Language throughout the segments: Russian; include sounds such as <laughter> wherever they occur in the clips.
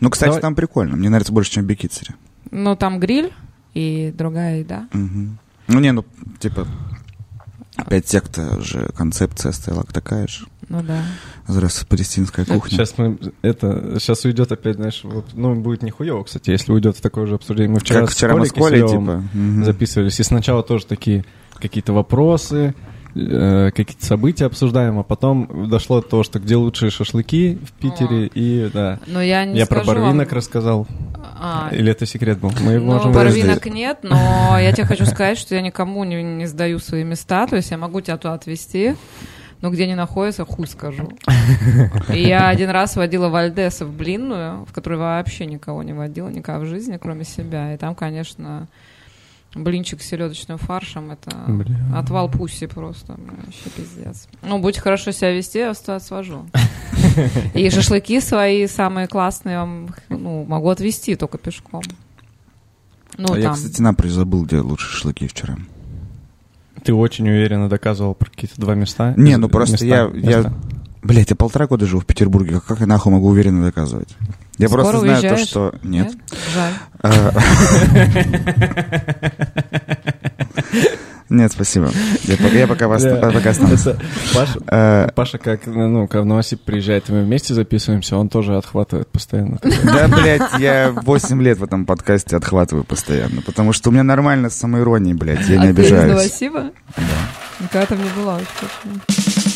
Ну, кстати, Давай. там прикольно. Мне нравится больше, чем в Бикицере. Ну, там гриль и другая еда. Мгм. Ну, не, ну, типа, опять секта же, концепция стояла такая же. Ну да. Здравствуй, палестинская кухня. Сейчас мы это сейчас уйдет опять, знаешь, вот, ну будет нихуево, кстати, если уйдет в такое же обсуждение. Мы вчера как с вчера мы с Колей типа. записывались, и сначала тоже такие какие-то вопросы, э, какие-то события обсуждаем, а потом дошло до того, что где лучшие шашлыки в Питере, и да. Но я не Я про барвинок вам- рассказал. А, Или это секрет был? Мы ну, можем барвинок нет, но я тебе хочу сказать, что я никому не, не сдаю свои места, то есть я могу тебя туда отвезти, но где они находятся, хуй скажу. И я один раз водила Вальдеса в блинную, в которой вообще никого не водила, никогда в жизни, кроме себя. И там, конечно, блинчик с селедочным фаршем, это Бля. отвал пусси просто, вообще пиздец. Ну, будь хорошо себя вести, я вас туда свожу. <laughs> И шашлыки свои самые классные я вам, ну, могу отвезти только пешком. Ну, А я, там. кстати, напрочь забыл, где лучшие шашлыки вчера. Ты очень уверенно доказывал про какие-то два места. Не, ну просто места, я- я- места. Блять, я полтора года живу в Петербурге, как я нахуй могу уверенно доказывать? Я Скоро просто знаю то, уезжаешь? что... Нет. А, Нет, спасибо. Я пока, я пока вас Да. пока останусь. Это Паша, Паша, как, ну, когда в Новосиб приезжает, и мы вместе записываемся, он тоже отхватывает постоянно. Да, блядь, я 8 лет в этом подкасте отхватываю постоянно, потому что у меня нормально с самоиронией, блядь, я а не ты из обижаюсь. Новосиба? Никогда там не была очень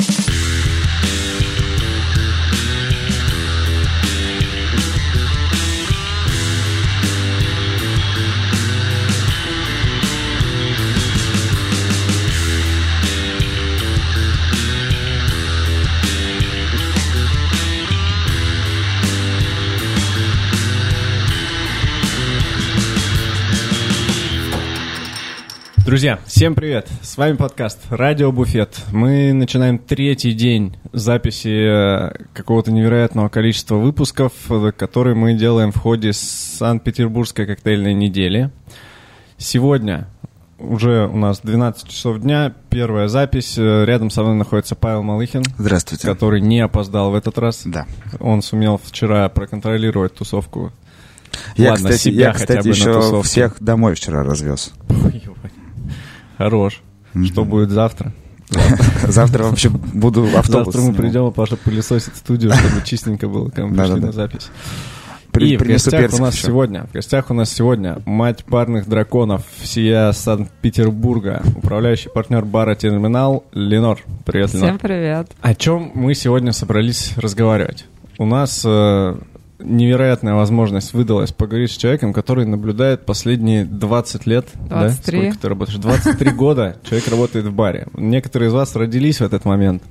Друзья, всем привет! С вами подкаст «Радио Буфет». Мы начинаем третий день записи э, какого-то невероятного количества выпусков, э, которые мы делаем в ходе Санкт-Петербургской коктейльной недели. Сегодня уже у нас 12 часов дня, первая запись. Э, Рядом со мной находится Павел Малыхин, Здравствуйте. который не опоздал в этот раз. Да. Он сумел вчера проконтролировать тусовку. Я, Ладно, кстати, себя я, кстати, еще всех домой вчера развез. Ой, Хорош. Что будет завтра? <laughs> Завтра вообще буду автобус. Завтра мы придем, а Паша пылесосит студию, чтобы чистенько было, когда мы пришли на запись. При- И в гостях у нас еще. сегодня, в гостях у нас сегодня мать парных драконов всея Санкт-Петербурга, управляющий партнер бара Терминал Ленор. Привет, Ленор. Всем привет. О чем мы сегодня собрались разговаривать? У нас э, невероятная возможность выдалась поговорить с человеком, который наблюдает последние 20 лет. да? 23. Сколько ты работаешь? 23 <laughs> года человек работает в баре. Некоторые из вас родились в этот момент.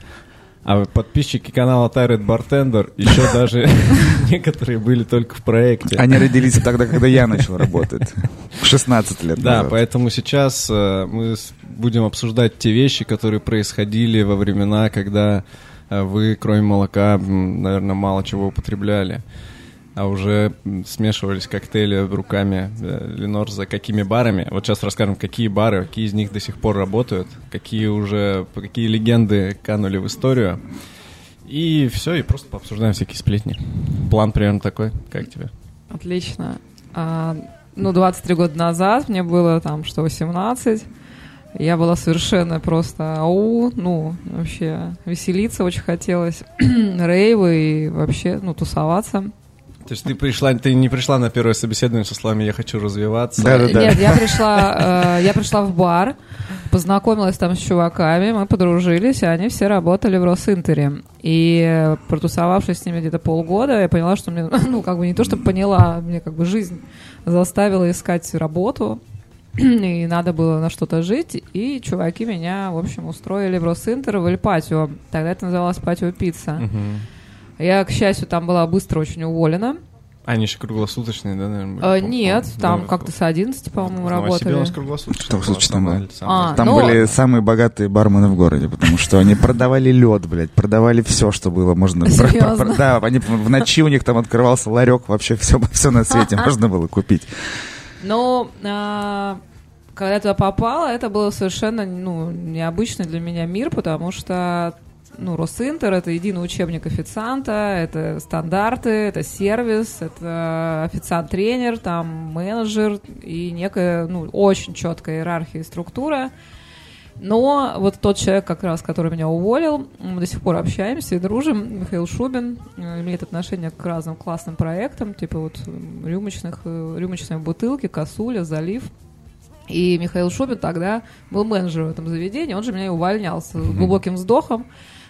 А подписчики канала Тайрет Бартендер еще <laughs> даже <laughs> некоторые были только в проекте. Они родились тогда, когда я начал работать. В 16 лет Да, назад. поэтому сейчас э, мы будем обсуждать те вещи, которые происходили во времена, когда э, вы, кроме молока, наверное, мало чего употребляли. А уже смешивались коктейли руками э, Ленор за какими барами. Вот сейчас расскажем, какие бары, какие из них до сих пор работают, какие уже, какие легенды канули в историю. И все, и просто пообсуждаем всякие сплетни. План примерно такой. Как тебе? Отлично. А, ну, 23 года назад мне было там, что, 18. Я была совершенно просто ау, ну, вообще веселиться очень хотелось, <clears throat> рейвы и вообще, ну, тусоваться. То есть ты пришла, ты не пришла на первое собеседование со словами «я хочу развиваться». Да-да-да. Нет, я <laughs> пришла, э, я пришла в бар, познакомилась там с чуваками, мы подружились, и они все работали в Росинтере. И э, протусовавшись с ними где-то полгода, я поняла, что мне, <laughs> ну, как бы не то, что поняла, мне как бы жизнь заставила искать работу, <clears throat> и надо было на что-то жить, и чуваки меня, в общем, устроили в Росинтер в Эль Патио. Тогда это называлось Патио Пицца. Мгм. Я, к счастью, там была быстро очень уволена. Они еще круглосуточные, да, наверное? были? По- нет, там да, как-то с 11, по-моему, в Новосибе у работали. нас круглосуточные. Круглосуточные, было, да. основная лица. А, Там ну, были самые богатые бармены в городе, потому что они продавали лед, блядь, продавали все, что было можно. Серьезно? Да, они в ночи у них там открывался ларек, вообще все, все на свете <laughs> можно было купить. Но а, когда я туда попала, это было совершенно ну, необычный для меня мир, потому что ну, Росинтер — это единый учебник официанта, это стандарты, это сервис, это официант-тренер, там менеджер и некая, ну, очень четкая иерархия и структура. Но вот тот человек, как раз, который меня уволил, мы до сих пор общаемся и дружим, Михаил Шубин, э, имеет отношение к разным классным проектам, типа вот рюмочных, э, рюмочной бутылки, косуля, залив. И Михаил Шубин тогда был менеджером в этом заведении, он же меня и увольнял с глубоким вздохом.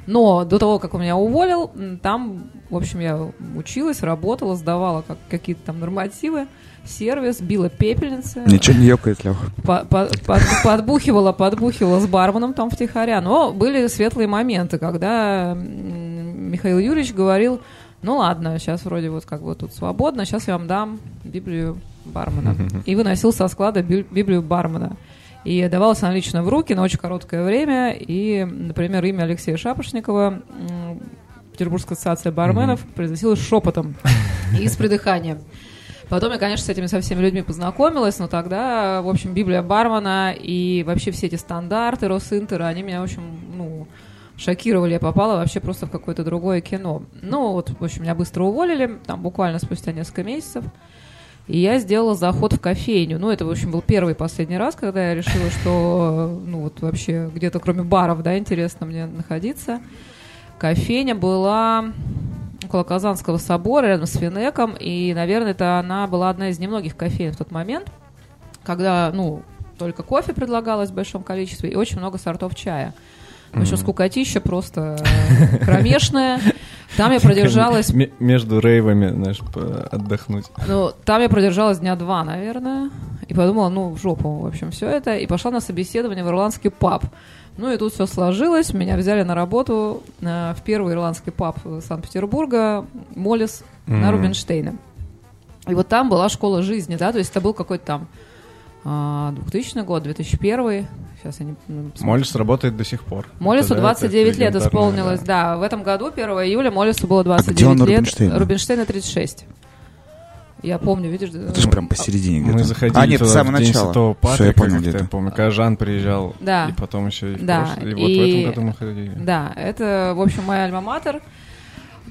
Но до того, как он меня уволил, там, в общем, я училась, работала, сдавала как, какие-то там нормативы, сервис, била пепельницы. Ничего не ёкает, Леха. По- по- под- подбухивала, подбухивала с барменом там втихаря. Но были светлые моменты, когда Михаил Юрьевич говорил, ну ладно, сейчас вроде вот как бы тут свободно, сейчас я вам дам Библию бармена. <laughs> И выносил со склада Би- Библию бармена. И давалась она лично в руки на очень короткое время. И, например, имя Алексея Шапошникова Петербургская ассоциация барменов произносилось шепотом и с придыханием. Потом я, конечно, с этими со всеми людьми познакомилась, но тогда, в общем, Библия бармена и вообще все эти стандарты Росинтера, они меня, в общем, ну, шокировали. Я попала вообще просто в какое-то другое кино. Ну, вот, в общем, меня быстро уволили, там буквально спустя несколько месяцев. И я сделала заход в кофейню. Ну, это, в общем, был первый и последний раз, когда я решила, что, ну, вот вообще где-то кроме баров, да, интересно мне находиться. Кофейня была около Казанского собора, рядом с Финеком, и, наверное, это она была одна из немногих кофеин в тот момент, когда, ну, только кофе предлагалось в большом количестве и очень много сортов чая. В общем, скукотища просто <laughs> кромешная. Там я продержалась Между рейвами, знаешь, отдохнуть. ну, там я продержалась дня два, наверное, и подумала, ну, в жопу, в общем, все это, и пошла на собеседование в ирландский паб. Ну, и тут все сложилось, меня взяли на работу э, в первый ирландский паб Санкт-Петербурга, Молис, на Мгм. Рубинштейна. И вот там была школа жизни, да, то есть это был какой-то там а, 2000 год, 2001, сейчас я не... ну, Моллис работает до сих пор. Моллису Это, да, это 29 лет исполнилось, да. да. В этом году, 1 июля, Молису было 29 где он, лет. Рубинштейна? Рубинштейна 36. Я помню, видишь... Это же прям посередине где-то. Мы заходили а, нет, туда с самого в день начала. Святого я Патрика, понял как-то, где-то. я помню, когда Жан приезжал, Да. и потом еще и в Да, прошлый- и вот в этом году мы ходили. Да, это, в общем, моя альма-матер.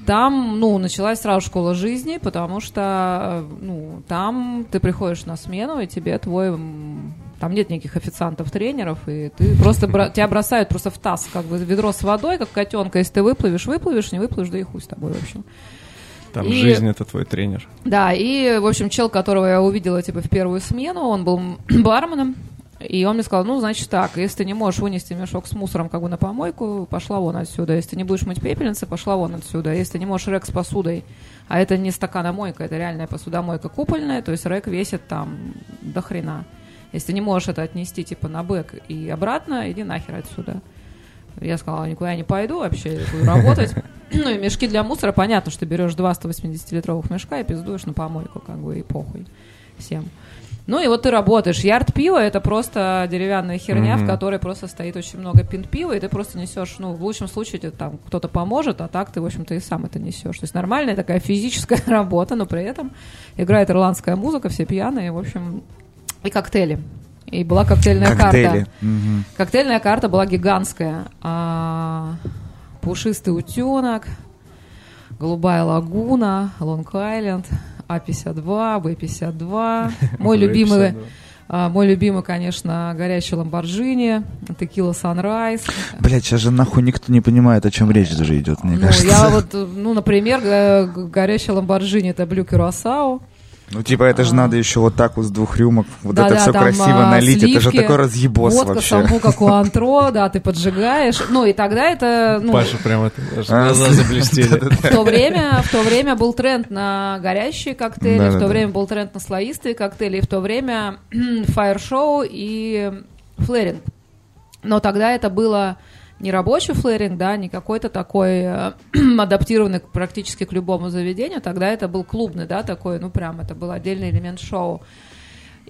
Там, ну, началась сразу школа жизни, потому что, ну, там ты приходишь на смену, и тебе твой... Там нет никаких официантов, тренеров, и ты просто... Тебя бросают просто в таз, как бы ведро с водой, как котенка. Если ты выплывешь, выплывешь, не выплывешь, да и хуй с тобой, в общем. Там И- жизнь — это твой тренер. Да, и, в общем, чел, которого я увидела, типа, в первую смену, он был <clears throat> барменом, и он мне сказал, ну, значит так, если ты не можешь вынести мешок с мусором как бы на помойку, пошла вон отсюда. Если ты не будешь мыть пепельницы, пошла вон отсюда. Если ты не можешь рэк с посудой, а это не стаканомойка, это реальная посудомойка купольная, то есть рэк весит там до хрена. Если ты не можешь это отнести, типа, на бэк и обратно, иди нахер отсюда. Я сказала, никуда я не пойду вообще, я буду работать. <clears throat> Ну и мешки для мусора, понятно, что берешь два 180-литровых мешка и пиздуешь на помойку, как бы, и похуй всем. Ну и вот ты работаешь. Ярд пива это просто деревянная херня, Мгм. в которой просто стоит очень много пинт пива, и ты просто несешь, ну, в лучшем случае тебе там кто-то поможет, а так ты, в общем-то, и сам это несешь. То есть нормальная такая физическая <laughs> работа, но при этом играет ирландская музыка, все пьяные, в общем, и коктейли. И была коктейльная Коктейли. карта. Мгм. Коктейльная карта была гигантская. А, пушистый утенок, голубая лагуна, Лонг-Айленд, А-52, Б-52. Мой любимый, а, мой любимый, конечно, горящий Ламборджини, Текила Санрайз. Блять, сейчас же нахуй никто не понимает, о чем речь даже идет, мне Ну, кажется. я вот, ну, например, г- г- горящий Ламборджини это Блю Кюрасао. Ну, типа, это же А. надо еще вот так вот с двух рюмок, вот Да-да, это все там, красиво а, налить, это же сливки, такой разъебос Водка, вообще. самбука, куантро, <laughs> да, ты поджигаешь. Ну, и тогда это, ну, Паша прям это, аж А, глаза заблестели. <laughs> В то время, в то время был тренд на горящие коктейли, в то время был тренд на слоистые коктейли, и в то время <clears throat> фаер-шоу и флэринг. Но тогда это было не рабочий флэринг, да, не какой-то такой э, <clears throat> адаптированный практически к любому заведению, тогда это был клубный, да, такой, ну прям это был отдельный элемент шоу.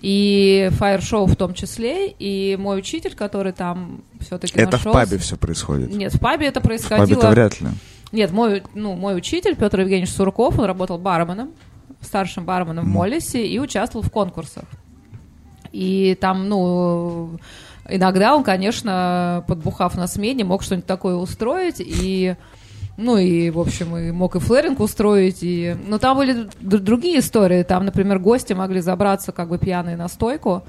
И фаер-шоу в том числе, и мой учитель, который там все-таки Это в нашелся- пабе все происходит. Нет, в пабе это В пабе-то происходило... вряд ли. Нет, мой, ну, мой учитель Петр Евгеньевич Сурков, он работал барменом, старшим барменом в Мгм. Моллисе и участвовал в конкурсах. И там, ну, иногда он, конечно, подбухав на смене, мог что-нибудь такое устроить, и ну и, в общем, и мог и флэринг устроить, и... Но там были другие истории. Там, например, гости могли забраться как бы пьяные на стойку,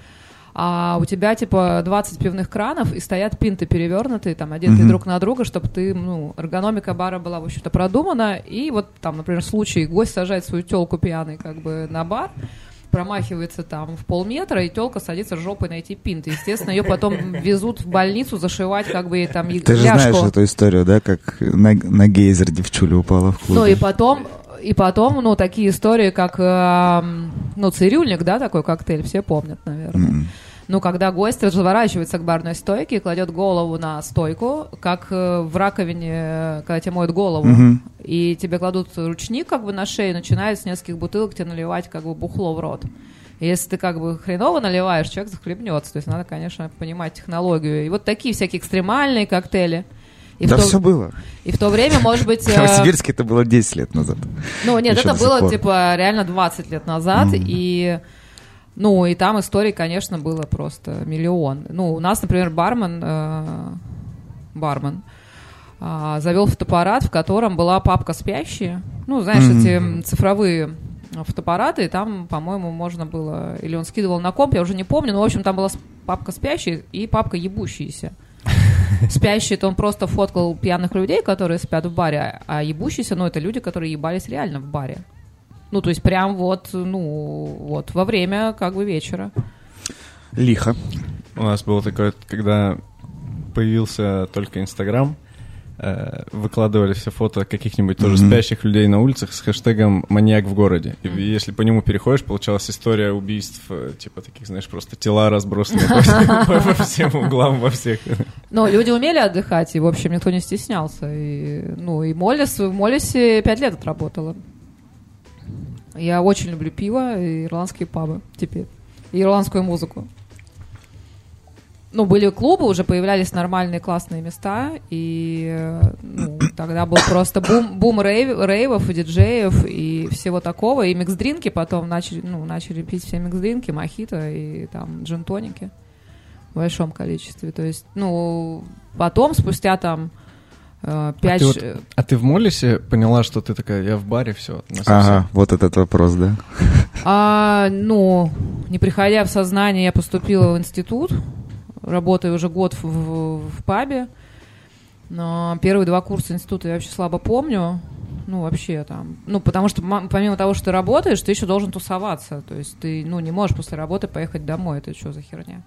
а у тебя, типа, 20 пивных кранов, и стоят пинты перевернутые, там, одетые mm-hmm. друг на друга, чтобы ты, ну, эргономика бара была, в общем-то, продумана, и вот там, например, случай, гость сажает свою телку пьяный, как бы, на бар, промахивается там в полметра, и телка садится жопой на эти пинты. Естественно, ее потом везут в больницу зашивать, как бы, там, Ты же знаешь эту историю, да, как на, на гейзер девчуля упала в клубе. Ну, и потом, и потом, ну, такие истории, как, э, ну, цирюльник, да, такой коктейль, все помнят, наверное. Mm-hmm. Ну, когда гость разворачивается к барной стойке и кладет голову на стойку, как э, в раковине, когда тебе моют голову, mm-hmm. и тебе кладут ручник как бы на шею, начинают с нескольких бутылок тебе наливать как бы бухло в рот. Если ты как бы хреново наливаешь, человек захлебнется. То есть надо, конечно, понимать технологию. И вот такие всякие экстремальные коктейли. И да, то... все было. И в то время, может быть... <laughs> В Новосибирске это было 10 лет назад. Ну, нет, это было, типа, реально 20 лет назад. И ну, и там историй, конечно, было просто миллион. Ну, у нас, например, бармен, э, бармен э, завел фотоаппарат, в котором была папка спящие. Ну, знаешь, mm-hmm. эти цифровые фотоаппараты, и там, по-моему, можно было... Или он скидывал на комп, я уже не помню, но, в общем, там была папка спящие и папка ебущиеся. <laughs> Спящие, то он просто фоткал пьяных людей, которые спят в баре, а ебущиеся, ну, это люди, которые ебались реально в баре. Ну, то есть прям вот, ну, вот во время как бы вечера. Лихо. У нас было такое, когда появился только Инстаграм, э, выкладывали все фото каких-нибудь тоже mm-hmm. спящих людей на улицах с хэштегом «маньяк в городе». И если по нему переходишь, получалась история убийств, э, типа таких, знаешь, просто тела разбросаны <laughs> по всем углам, во всех. Но люди умели отдыхать, и, в общем, никто не стеснялся. И, ну, и Моллис, в Моллисе пять лет отработала. Я очень люблю пиво и ирландские пабы теперь. И ирландскую музыку. Ну, были клубы, уже появлялись нормальные классные места, и ну, <clears throat> тогда был просто бум, бум рейв, рейвов и диджеев и всего такого, и микс-дринки потом начали, ну, начали пить все микс-дринки, мохито и там джин-тоники в большом количестве. То есть, ну, потом, спустя там Э, пять... А, ты вот, а ты в Моллисе поняла, что ты такая, я в баре, все. Ага, вот этот вопрос, да? А, ну, не приходя в сознание, я поступила в институт, работаю уже год в, в, в пабе. Но первые два курса института я вообще слабо помню. Ну, вообще там. Ну, потому что помимо того, что ты работаешь, ты еще должен тусоваться. То есть ты, ну, не можешь после работы поехать домой. Это что за херня?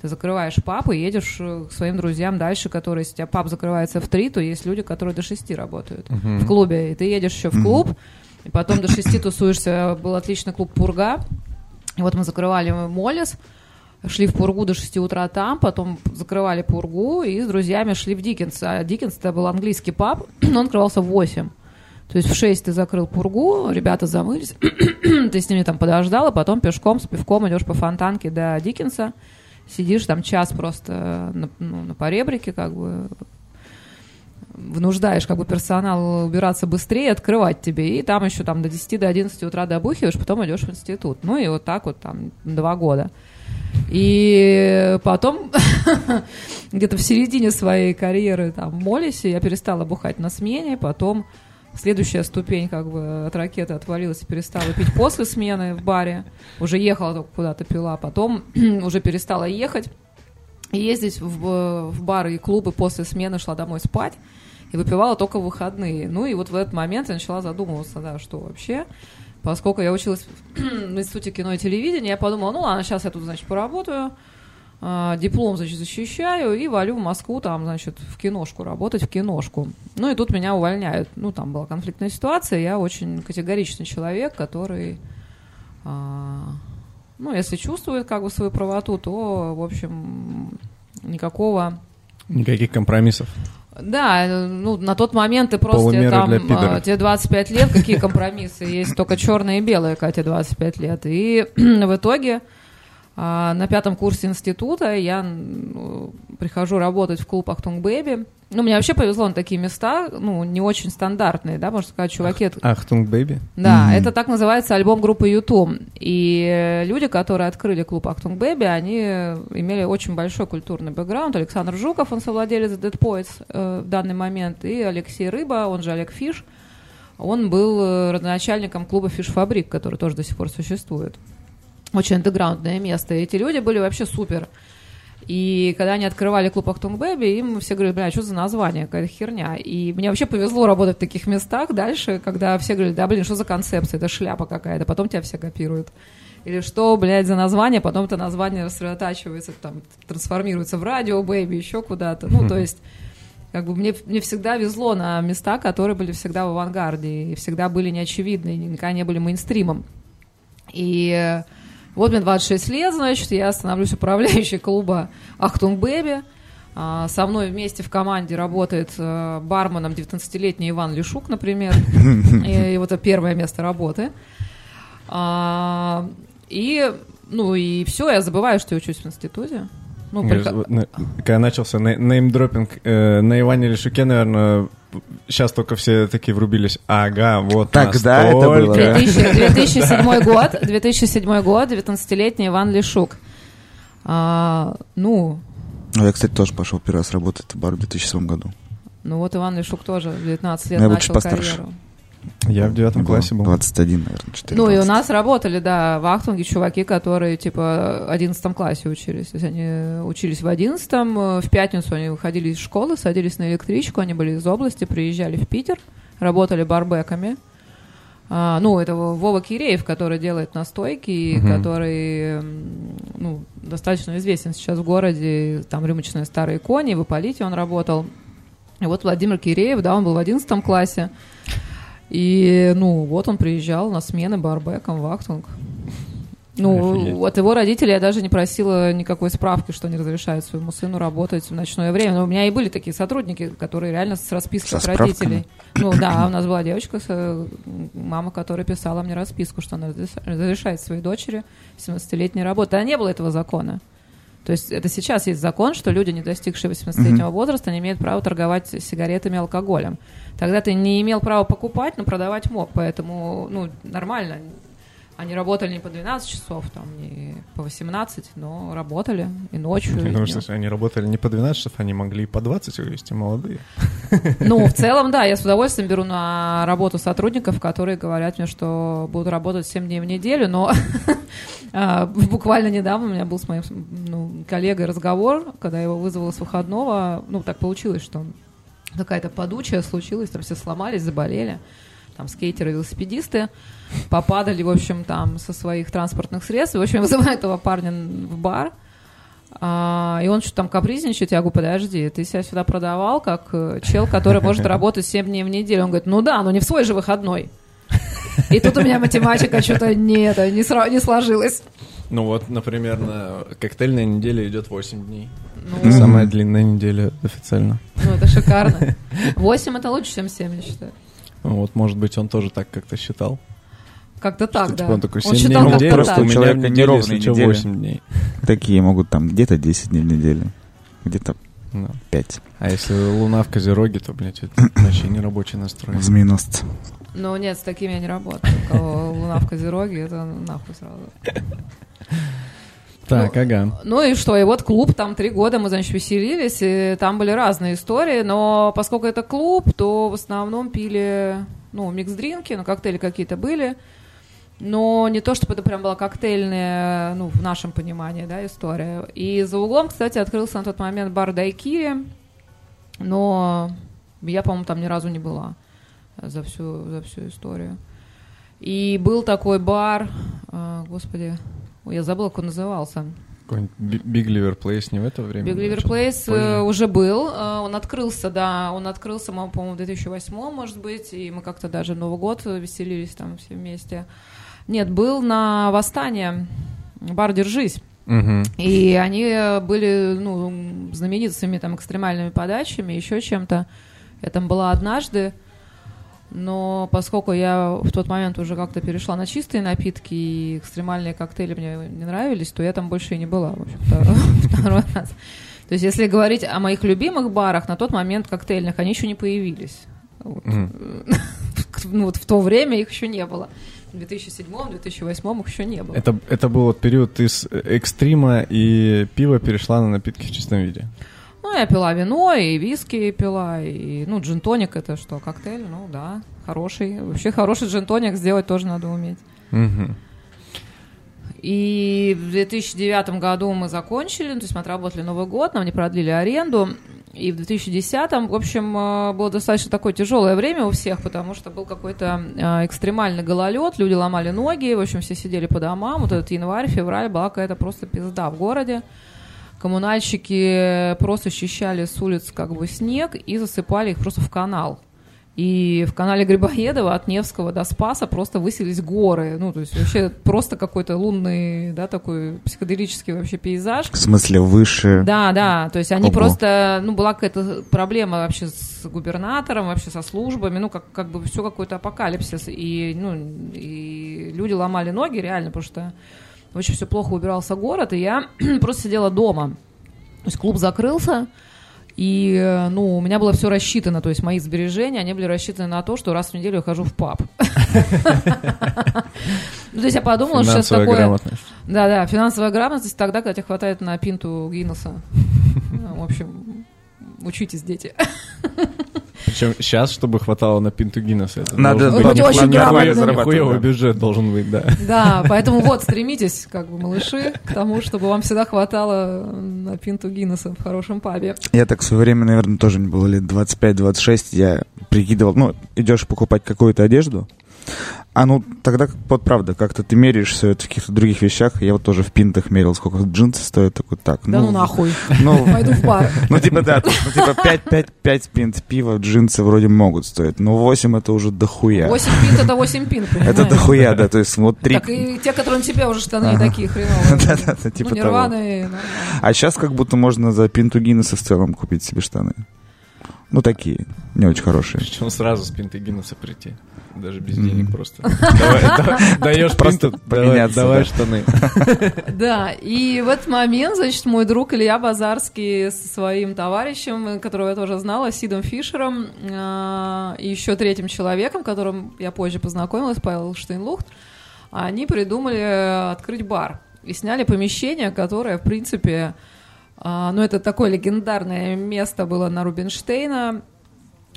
Ты закрываешь папу и едешь э, к своим друзьям дальше, которые, если у тебя пап закрывается в три, то есть люди, которые до шести работают uh-huh. в клубе. И ты едешь еще в клуб, uh-huh. и потом до шести тусуешься. Был отличный клуб «Пурга». И вот мы закрывали Моллис, шли в Пургу до 6 утра там, потом закрывали Пургу и с друзьями шли в Диккенс. А Диккенс это был английский паб, <clears throat> но он открывался в 8. То есть в 6 ты закрыл Пургу, ребята замылись, <clears throat> ты с ними там подождал, а потом пешком с пивком идешь по фонтанке до Диккенса сидишь там час просто на, ну, на поребрике, как бы внуждаешь как бы персонал убираться быстрее, открывать тебе, и там еще там до 10, до 11 утра добухиваешь, потом идешь в институт. Ну и вот так вот там два года. И потом, <laughs> где-то в середине своей карьеры там в Молисе я перестала бухать на смене, потом Следующая ступень как бы от ракеты отвалилась и перестала пить после смены в баре. Уже ехала только куда-то пила, потом <clears throat> уже перестала ехать. Ездить в, в бары и клубы после смены шла домой спать и выпивала только в выходные. Ну и вот в этот момент я начала задумываться, да, что вообще. Поскольку я училась <clears throat> в институте кино и телевидения, я подумала, ну ладно, сейчас я тут, значит, поработаю, диплом, значит, защищаю и валю в Москву, там, значит, в киношку, работать в киношку. Ну и тут меня увольняют. Ну, там была конфликтная ситуация, я очень категоричный человек, который, а, ну, если чувствует как бы свою правоту, то, в общем, никакого... Никаких компромиссов. Да, ну, на тот момент ты просто тебе, там, а, тебе 25 лет, какие компромиссы? Есть только черное и белое, когда тебе 25 лет. И <clears throat> в итоге А на пятом курсе института я прихожу работать в клуб Achtung Baby. Ну, мне вообще повезло на такие места, ну, не очень стандартные, да, можно сказать, чуваки. это- Achtung Baby. Да, Мгм. это так называется альбом группы U2. И люди, которые открыли клуб Achtung Baby, они имели очень большой культурный бэкграунд. Александр Жуков, он совладелец Dead Poets э, в данный момент, и Алексей Рыба, он же Олег Фиш, он был э, родоначальником клуба Fish Fabrique, который тоже до сих пор существует. Очень андеграундное место. И эти люди были вообще супер. И когда они открывали клуб Achtung Baby, им все говорили, бля, что за название, какая-то херня. И мне вообще повезло работать в таких местах дальше, когда все говорили, да, блин, что за концепция, это шляпа какая-то, потом тебя все копируют. Или что, блядь, за название, потом это название рассредотачивается, там, трансформируется в Radio Baby, еще куда-то. Ну, то <laughs> есть, как бы мне, мне всегда везло на места, которые были всегда в авангарде, и всегда были неочевидны, и никогда не были мейнстримом. И вот мне 26 лет, значит, я становлюсь управляющей клуба Achtung Baby. А, Со мной вместе в команде работает э, барменом 19-летний Иван Лешук, например. <laughs> И, вот это первое место работы. А, И, ну, и все, я забываю, что я учусь в институте. Ну, вот на- Когда начался ней- неймдропинг э, на Иване Лешуке, наверное, сейчас только все такие врубились. Ага, вот Тогда это настолько. было, да. 2000 2007 год, 2007 год, 19-летний Иван Лешук. А, ну, Ну, я, кстати, тоже пошел первый раз работать в бар в 2007 году. ну вот Иван Лешук тоже в 19 лет Ну, я начал постарше. карьеру. Я в девятом классе был. 21, наверное, 4 Ну, и у нас работали, да, в Ахтунге чуваки, которые, типа, в 11 классе учились. То есть они учились в 11 э, в пятницу они выходили из школы, садились на электричку, они были из области, приезжали в Питер, работали барбэками. А, ну, это Вова Киреев, который делает настойки, и Мгм. который, м, ну, достаточно известен сейчас в городе, там рюмочные старые кони, в Ипполите он работал. И вот Владимир Киреев, да, он был в 11 классе. И, ну, вот он приезжал на смены барбэком в Ахтунг. Ну, Офигеть. от его родителей я даже не просила никакой справки, что они разрешают своему сыну работать в ночное время. Но у меня и были такие сотрудники, которые реально с распиской Со от родителей. Ну да, у нас была девочка, с- мама, которая писала мне расписку, что она разреш- разрешает своей дочери 17-летней работы. А не было этого закона. То есть это сейчас есть закон, что люди, не достигшие 18-летнего возраста, не имеют права торговать сигаретами и алкоголем. Тогда ты не имел права покупать, но продавать мог. Поэтому, ну, нормально. Они работали не по 12 часов, там, не по 18, но работали и ночью. и Ну, днем. слушай, они работали не по 12 часов, они могли и по 20 вывести, молодые. Ну, в целом, да, я с удовольствием беру на работу сотрудников, которые говорят мне, что будут работать 7 дней в неделю, но <laughs> а, буквально недавно у меня был с моим ну, коллегой разговор, когда я его вызвала с выходного, ну, так получилось, что какая-то подучая случилась, там все сломались, заболели, там скейтеры, велосипедисты попадали, в общем, там со своих транспортных средств, и, в общем, вызывают этого парня в бар, а, и он что-то там капризничает, я говорю, подожди, ты себя сюда продавал как э, чел, который может <laughs> работать 7 дней в неделю. Он говорит, ну да, но не в свой же выходной. И тут у меня математика что-то не, это, не, сра- не сложилась. Ну вот, например, на коктейльной неделе идет 8 дней. Ну, Самая длинная неделя официально. ну, это шикарно. 8 это лучше, чем 7, я считаю. Ну Вот, может быть, он тоже так как-то считал. Как-то так, Что, да. типа, он такой, Он 7 дней считал неделю, просто так. у меня человека неровные недели. 8 дней. Такие могут там где-то 10 дней в неделю, где-то Ну. 5. А если луна в Козероге, то, блядь, это <coughs> вообще не рабочий настрой. В минус. Ну, нет, с такими я не работаю. У кого луна в Козероге, это нахуй сразу. Так, ага. Ну и что, и вот клуб, там три года мы, значит, веселились, и там были разные истории, но поскольку это клуб, то в основном пили, ну, микс-дринки, ну, коктейли какие-то были, но не то, чтобы это прям была коктейльная, ну, в нашем понимании, да, история. И за углом, кстати, открылся на тот момент бар Дайкири, но я, по-моему, там ни разу не была за всю, за всю историю. И был такой бар, а, господи, ой, я забыла, как он назывался. Какой-нибудь Big Liver Place не в это время? Big Liver? Place э, Позже. уже был. э, Он открылся, да, он открылся, по- по-моему, в 2008, может быть, и мы как-то даже Новый год веселились там все вместе. Нет, был на Восстание, бар «Держись». Мгм. И они были, ну, знаменитыми там экстремальными подачами, еще чем-то. Я там была однажды. Но поскольку я в тот момент уже как-то перешла на чистые напитки, и экстремальные коктейли мне не нравились, то я там больше и не была, в общем, <laughs> второй раз. То есть, если говорить о моих любимых барах, на тот момент коктейльных, они еще не появились. <laughs> Ну, вот в то время их еще не было. В 2007-2008 их еще не было. Это, это был вот период из экстрима, и пиво перешла на напитки в чистом виде. Ну, я пила вино, и виски пила, и, ну, джин-тоник это что, коктейль? Ну, да, хороший. Вообще хороший джин-тоник сделать тоже надо уметь. Мгм. И в 2009 году мы закончили, то есть мы отработали Новый год, нам не продлили аренду. И в 2010, в общем, э, было достаточно такое тяжелое время у всех, потому что был какой-то э, экстремальный гололед, люди ломали ноги, в общем, все сидели по домам. Вот этот январь, февраль была какая-то просто пизда в городе. Коммунальщики просто счищали с улиц как бы снег и засыпали их просто в канал. И в канале Грибоедова от Невского до Спаса просто высились горы. Ну, то есть вообще просто какой-то лунный, да, такой психоделический вообще пейзаж. В смысле, выше. Да, да, то есть они Ого. просто, ну, была какая-то проблема вообще с губернатором, вообще со службами, ну, как, как бы все какой-то апокалипсис, и, ну, и люди ломали ноги реально, потому что очень все плохо убирался город, и я <clears throat> просто сидела дома. То есть клуб закрылся, и, э, ну, у меня было все рассчитано, то есть мои сбережения, они были рассчитаны на то, что раз в неделю я хожу в паб. <laughs> Ну, То есть я подумала, что сейчас такое... грамотность. Да-да, финансовая грамотность тогда, когда тебе хватает на пинту Гиннесса. <laughs> В общем, учитесь, дети. Причем сейчас, чтобы хватало на пинту Гиннесса, это Надо быть быть очень нихуевый да. бюджет должен быть, да. Да, поэтому вот, стремитесь, как бы, малыши, к тому, чтобы вам всегда хватало на пинту Гиннесса в хорошем пабе. Я так в свое время, наверное, тоже мне было лет 25-26, я прикидывал, ну, идешь покупать какую-то одежду, а ну, тогда, вот правда, как-то ты меряешь все это в каких-то других вещах, я вот тоже в пинтах мерил, сколько джинсы стоят, такой, так, Да ну нахуй, Ну, <laughs> пойду в бар. <laughs> ну, типа, да, ну, типа, 5-5-5 пинт пива джинсы вроде могут стоить, но 8 это уже дохуя. 8 пинт это 8 пинт, понимаешь? Это дохуя, да, то есть вот 3... Так и те, которые на тебе уже штаны Ага. такие хреновые. <laughs> Да-да-да, типа Ну, того. нормально. А сейчас как будто можно за пинту Гиннесса в целом купить себе штаны. Ну, такие, не очень хорошие. Причем сразу с пинтой Гиннесса прийти. Даже без денег просто. Даешь Просто поменяться, давай да. штаны. <laughs> Да, и в этот момент, значит, мой друг Илья Базарский со своим товарищем, которого я тоже знала, Сидом Фишером, а, и еще третьим человеком, которым я позже познакомилась, Павел Штейнлухт, они придумали открыть бар. И сняли помещение, которое, в принципе, а, ну, это такое легендарное место было на Рубинштейна.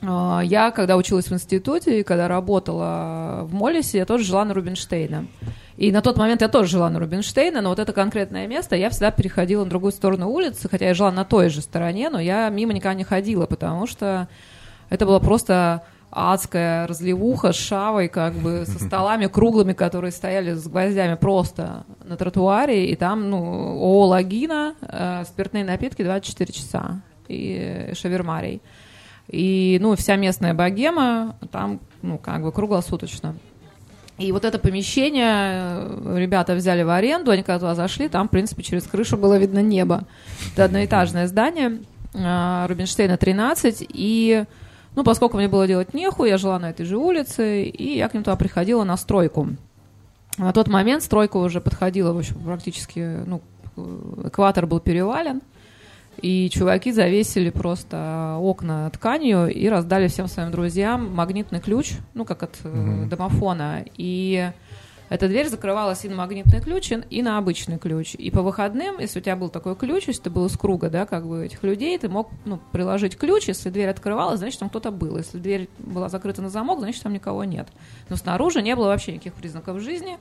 А, Я, когда училась в институте и когда работала в Моллисе, я тоже жила на Рубинштейна. И на тот момент я тоже жила на Рубинштейна, но вот это конкретное место, я всегда переходила на другую сторону улицы, хотя я жила на той же стороне, но я мимо никогда не ходила, потому что это было просто адская разливуха с шавой, как бы со <laughs> столами круглыми, которые стояли с гвоздями просто на тротуаре, и там, ну, ООО «Лагина», э, спиртные напитки 24 часа и э, шавермарий. И, ну, вся местная богема там, ну, как бы круглосуточно. И вот это помещение э, ребята взяли в аренду, они когда туда зашли, там, в принципе, через крышу было видно небо. Это одноэтажное здание, э, Рубинштейна 13, и, ну, поскольку мне было делать нехуй, я жила на этой же улице, и я к ним туда приходила на стройку. На тот момент стройка уже подходила, в общем, практически, ну, э, экватор был перевален, и чуваки завесили просто окна тканью и раздали всем своим друзьям магнитный ключ, ну, как от э, домофона. И эта дверь закрывалась и на магнитный ключ, и- на обычный ключ. И по выходным, если у тебя был такой ключ, если ты был из круга, да, как бы этих людей, ты мог ну, приложить ключ, если дверь открывалась, значит, там кто-то был. Если дверь была закрыта на замок, значит, там никого нет. Но снаружи не было вообще никаких признаков жизни.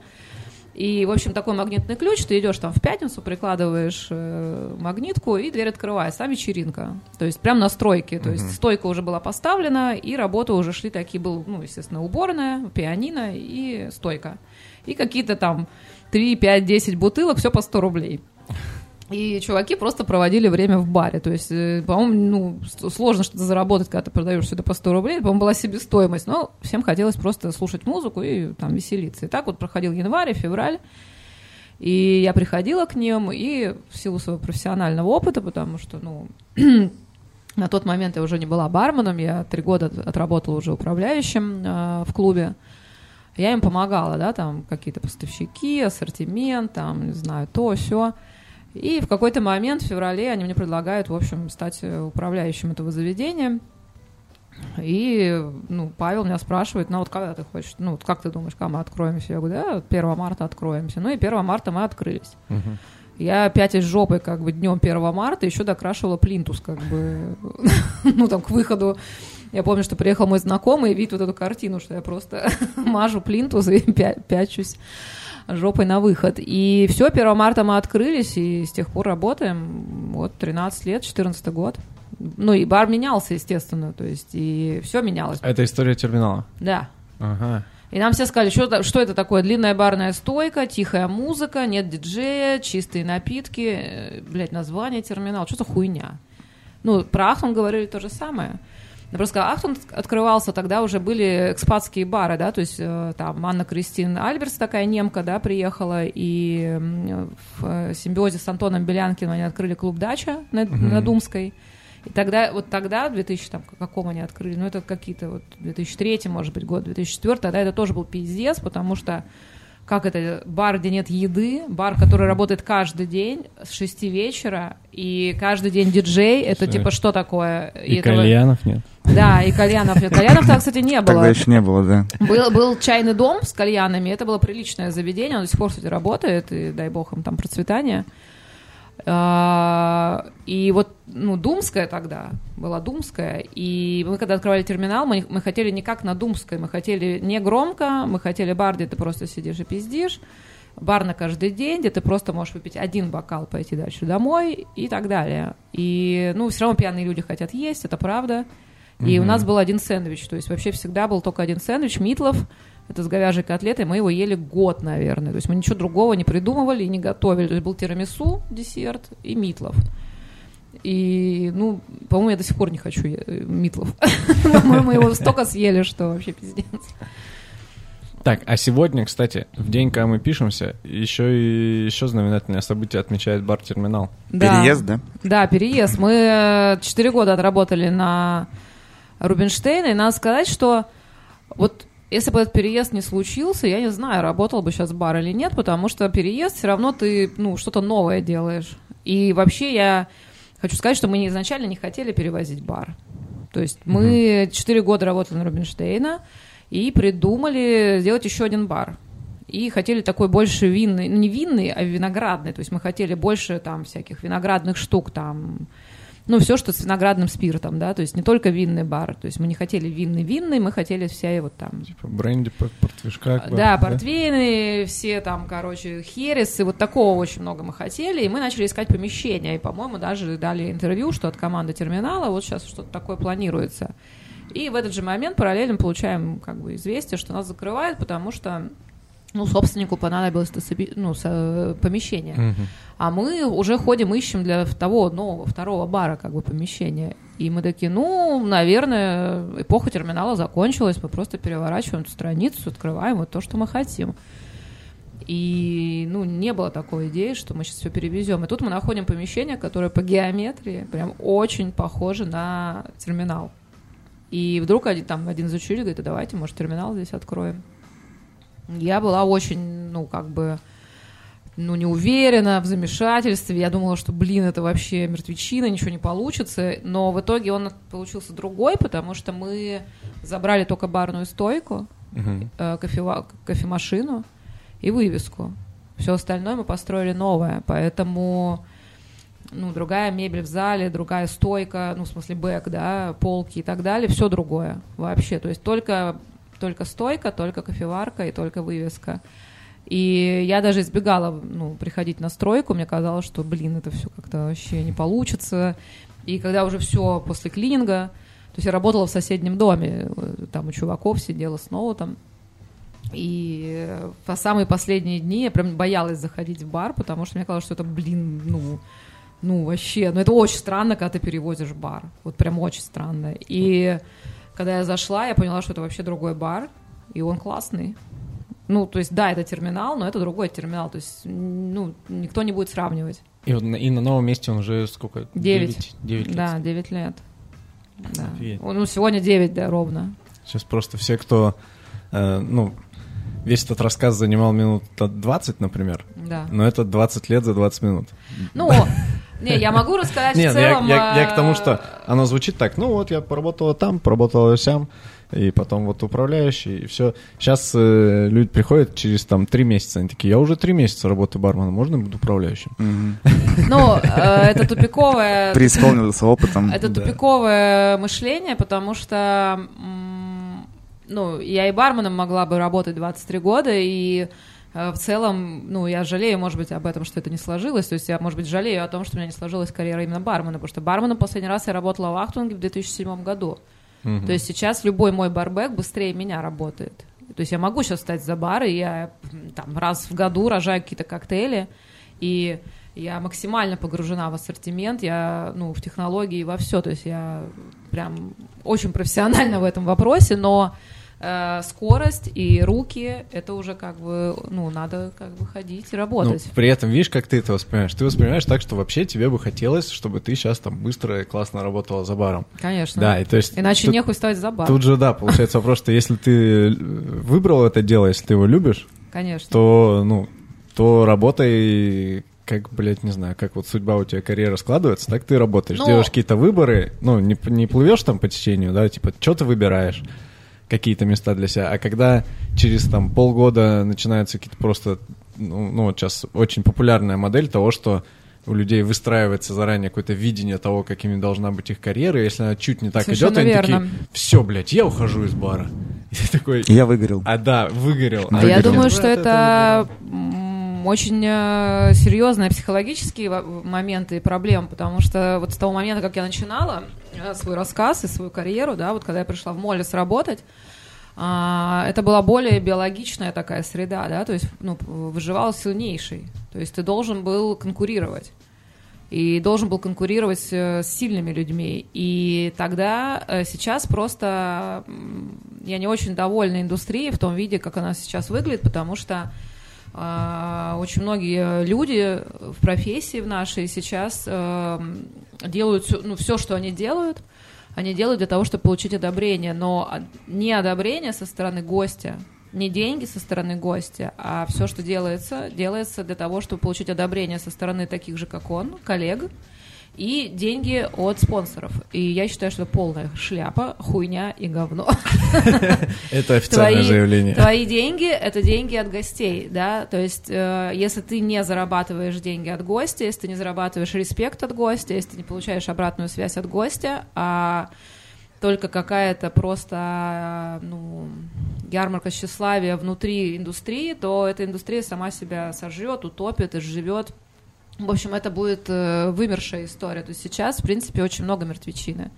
И, в общем, такой магнитный ключ, ты идешь там в пятницу, прикладываешь э, магнитку, и дверь открывается. Там вечеринка. То есть прям на стройке. То есть стойка уже была поставлена, и работы уже шли такие, был, ну, естественно, уборная, пианино и стойка. И какие-то там 3, 5, 10 бутылок, все по 100 рублей. И чуваки просто проводили время в баре. То есть, э, по-моему, ну, сложно что-то заработать, когда ты продаешь сюда по 100 рублей. По-моему, была себестоимость. Но всем хотелось просто слушать музыку и там веселиться. И так вот проходил январь февраль. И я приходила к ним, и в силу своего профессионального опыта, потому что, ну, <clears throat> На тот момент я уже не была барменом, я три года от- отработала уже управляющим э, в клубе. Я им помогала, да, там какие-то поставщики, ассортимент, там, не знаю, то, все. И в какой-то момент в феврале они мне предлагают, в общем, стать э, управляющим этого заведения. И, ну, Павел меня спрашивает, ну, вот когда ты хочешь, ну, вот как ты думаешь, когда мы откроемся? Я говорю, да, вот 1 марта откроемся. Ну, и 1 марта мы открылись. Мгм. Я опять из жопы, как бы, днем 1 марта еще докрашивала плинтус, как бы, <laughs> ну, там, к выходу. Я помню, что приехал мой знакомый, и видит вот эту картину, что я просто <laughs> мажу плинтус и <laughs> пя- пячусь жопой на выход. И все, 1 марта мы открылись, и с тех пор работаем. Вот 13 лет, 14 год. Ну, и бар менялся, естественно, то есть, и все менялось. Это история терминала. Да. Ага. И нам все сказали, что, это- что это такое? Длинная барная стойка, тихая музыка, нет диджея, чистые напитки. Э, Блять, название терминал. Что за хуйня? Ну, про Ахтун говорили то же самое. Я просто сказала, Ахтун открывался, тогда уже были экспатские бары, да, то есть э, там Анна Кристин Альберс, такая немка, да, приехала, и в э, симбиозе с Антоном Белянкиным они открыли клуб «Дача» на, на Думской. И тогда, вот тогда, в 2000, там, каком они открыли, ну, это какие-то вот 2003, может быть, год, 2004, тогда это тоже был пиздец, потому что как это, бар, где нет еды, бар, который работает каждый день с 6 вечера, и каждый день диджей, это Всё. типа что такое? И, этого- кальянов нет. Да, и кальянов нет. Кальянов тогда, кстати, не было. Тогда еще не было, да. Был, был чайный дом с кальянами, это было приличное заведение, оно до сих пор, кстати, работает, и дай бог им там процветания. А, И вот, ну, Думская тогда, была Думская, и мы когда открывали терминал, мы, мы хотели не как на Думской, мы хотели не громко, мы хотели бар, где ты просто сидишь и пиздишь, бар на каждый день, где ты просто можешь выпить один бокал, пойти дальше домой и так далее. И, ну, все равно пьяные люди хотят есть, это правда. И у Мгм. нас был один сэндвич, то есть вообще всегда был только один сэндвич, Митлов, это с говяжьей котлетой, мы его ели год, наверное. То есть мы ничего другого не придумывали и не готовили. То есть был тирамису, десерт и Митлов. И, ну, по-моему, я до сих пор не хочу е- э, Митлов. <laughs> По-моему, его столько съели, что вообще пиздец. Так, а сегодня, кстати, в день, когда мы пишемся, еще и еще знаменательное событие отмечает бар-терминал. Да. Переезд, да? Да, переезд. Мы четыре года отработали на Рубинштейна, и надо сказать, что вот если бы этот переезд не случился, я не знаю, работал бы сейчас бар или нет, потому что переезд все равно ты, ну, что-то новое делаешь. И вообще я хочу сказать, что мы изначально не хотели перевозить бар. То есть мы четыре года работали на Рубинштейна и придумали сделать еще один бар. И хотели такой больше винный, ну не винный, а виноградный. То есть мы хотели больше там всяких виноградных штук, там, ну все, что с виноградным спиртом, да, то есть не только винный бар. То есть мы не хотели винный-винный, мы хотели все вот там Типа бренди, пор- портвишка. бар, да, портвейны, все там, короче, хересы, вот такого очень много мы хотели, и мы начали искать помещение, и, по-моему, даже дали интервью, что от команды терминала вот сейчас что-то такое планируется. И в этот же момент параллельно получаем как бы известие, что нас закрывают, потому что ну, собственнику понадобилось это соби- ну, со- помещение. Мгм. А мы уже ходим, ищем для того нового, второго бара как бы помещение. И мы такие, ну, наверное, эпоха терминала закончилась, мы просто переворачиваем эту страницу, открываем вот то, что мы хотим. И, ну, не было такой идеи, что мы сейчас все перевезем. И тут мы находим помещение, которое по геометрии прям очень похоже на терминал. И вдруг один, там один из учителей говорит, а давайте, может, терминал здесь откроем. Я была очень, ну, как бы, ну, не уверена, в замешательстве. Я думала, что, блин, это вообще мертвечина, ничего не получится. Но в итоге он получился другой, потому что мы забрали только барную стойку, э, кофева- кофемашину и вывеску. Все остальное мы построили новое, поэтому ну, другая мебель в зале, другая стойка, ну, в смысле бэк, да, полки и так далее, все другое вообще. То есть только, только стойка, только кофеварка и только вывеска. И я даже избегала ну, приходить на стройку, мне казалось, что, блин, это все как-то вообще не получится. И когда уже все после клининга, то есть я работала в соседнем доме, э, там у чуваков сидела снова там. И э, по самые последние дни я прям боялась заходить в бар, потому что мне казалось, что это, блин, ну, ну вообще, ну это очень странно, когда ты перевозишь бар. Вот прям очень странно. И когда я зашла, я поняла, что это вообще другой бар, и он классный. Ну, то есть, да, это терминал, но это другой терминал. То есть, ну, никто не будет сравнивать. И, вот на, и на новом месте он уже сколько? Девять. Девять лет. Да, 9 лет. Да. Офигеть. Ну, сегодня 9, да, ровно. Сейчас просто все, кто, э, ну, весь этот рассказ занимал минут 20, например, Да. но это 20 лет за 20 минут. Ну, <laughs> не, я могу рассказать в целом... я- я к тому, э, что оно звучит так, ну вот я поработала там, поработала сям, и потом вот управляющий, и все. Сейчас э, люди приходят через там три месяца, они такие, я уже три месяца работаю барменом, можно я буду управляющим? Ну, э, это тупиковое... <laughs> Преисполнился опытом. Это тупиковое мышление, потому что, ну, я и барменом могла бы работать 23 года, и в целом, ну, я жалею, может быть, об этом, что это не сложилось. То есть я, может быть, жалею о том, что у меня не сложилась карьера именно бармена, потому что барменом последний раз я работала в Ахтунге в 2007 году. Мгм. То есть сейчас любой мой барбек быстрее меня работает. То есть я могу сейчас встать за бар, и я там раз в году рожаю какие-то коктейли, и я максимально погружена в ассортимент, я, ну, в технологии, во все, то есть я прям очень профессиональна в этом вопросе, но э, скорость и руки, это уже как бы, ну, надо как бы ходить и Ну, работать. при этом, видишь, как ты это воспринимаешь? Ты воспринимаешь так, что вообще тебе бы хотелось, чтобы ты сейчас там быстро и классно работала за баром. Конечно. Да, и то есть... Иначе тут- нехуй ставить за бар. Тут же, да, получается вопрос, что если ты э, выбрал это дело, если ты его любишь, Конечно. то, ну, то работай как, блядь, не знаю, как вот судьба у тебя карьера складывается, так ты работаешь. Ну- Делаешь какие-то выборы, ну, не, не плывешь там по течению, да, типа, что ты выбираешь, какие-то места для себя. А когда через там полгода начинаются какие-то просто, ну, ну, вот сейчас очень популярная модель того, что у людей выстраивается заранее какое-то видение того, какими должна быть их карьера, и если она чуть не так Совершенно идет, они верно. такие, все, блядь, я ухожу из бара. <laughs> И ты такой, Я выгорел. а да, выгорел. А я Выгорел. думаю, что это м, очень э, серьезные психологические моменты и проблемы, потому что вот с того момента, как я начинала э, свой рассказ и свою карьеру, да, вот когда я пришла в Моллис работать, а, это была более биологичная такая среда, да, то есть ну, выживал сильнейший, то есть ты должен был конкурировать и должен был конкурировать э, с сильными людьми. И тогда, сейчас просто я не очень довольна индустрией в том виде, как она сейчас выглядит, потому что очень многие люди в профессии в нашей сейчас э, делают ну, все, что они делают, они делают для того, чтобы получить одобрение, но а, не одобрение со стороны гостя, не деньги со стороны гостя, а все, что делается, делается для того, чтобы получить одобрение со стороны таких же, как он, коллег, и деньги от спонсоров. И я считаю, что это полная шляпа, хуйня и говно. <laughs> Это официальное заявление. Твои деньги — это деньги от гостей, да, то есть э, если ты не зарабатываешь деньги от гостя, если ты не зарабатываешь респект от гостя, если ты не получаешь обратную связь от гостя, а только какая-то просто, ну, ярмарка тщеславия внутри индустрии, то эта индустрия сама себя сожрет, утопит и живет. В общем, это будет э, вымершая история. То есть сейчас, в принципе, очень много мертвечины.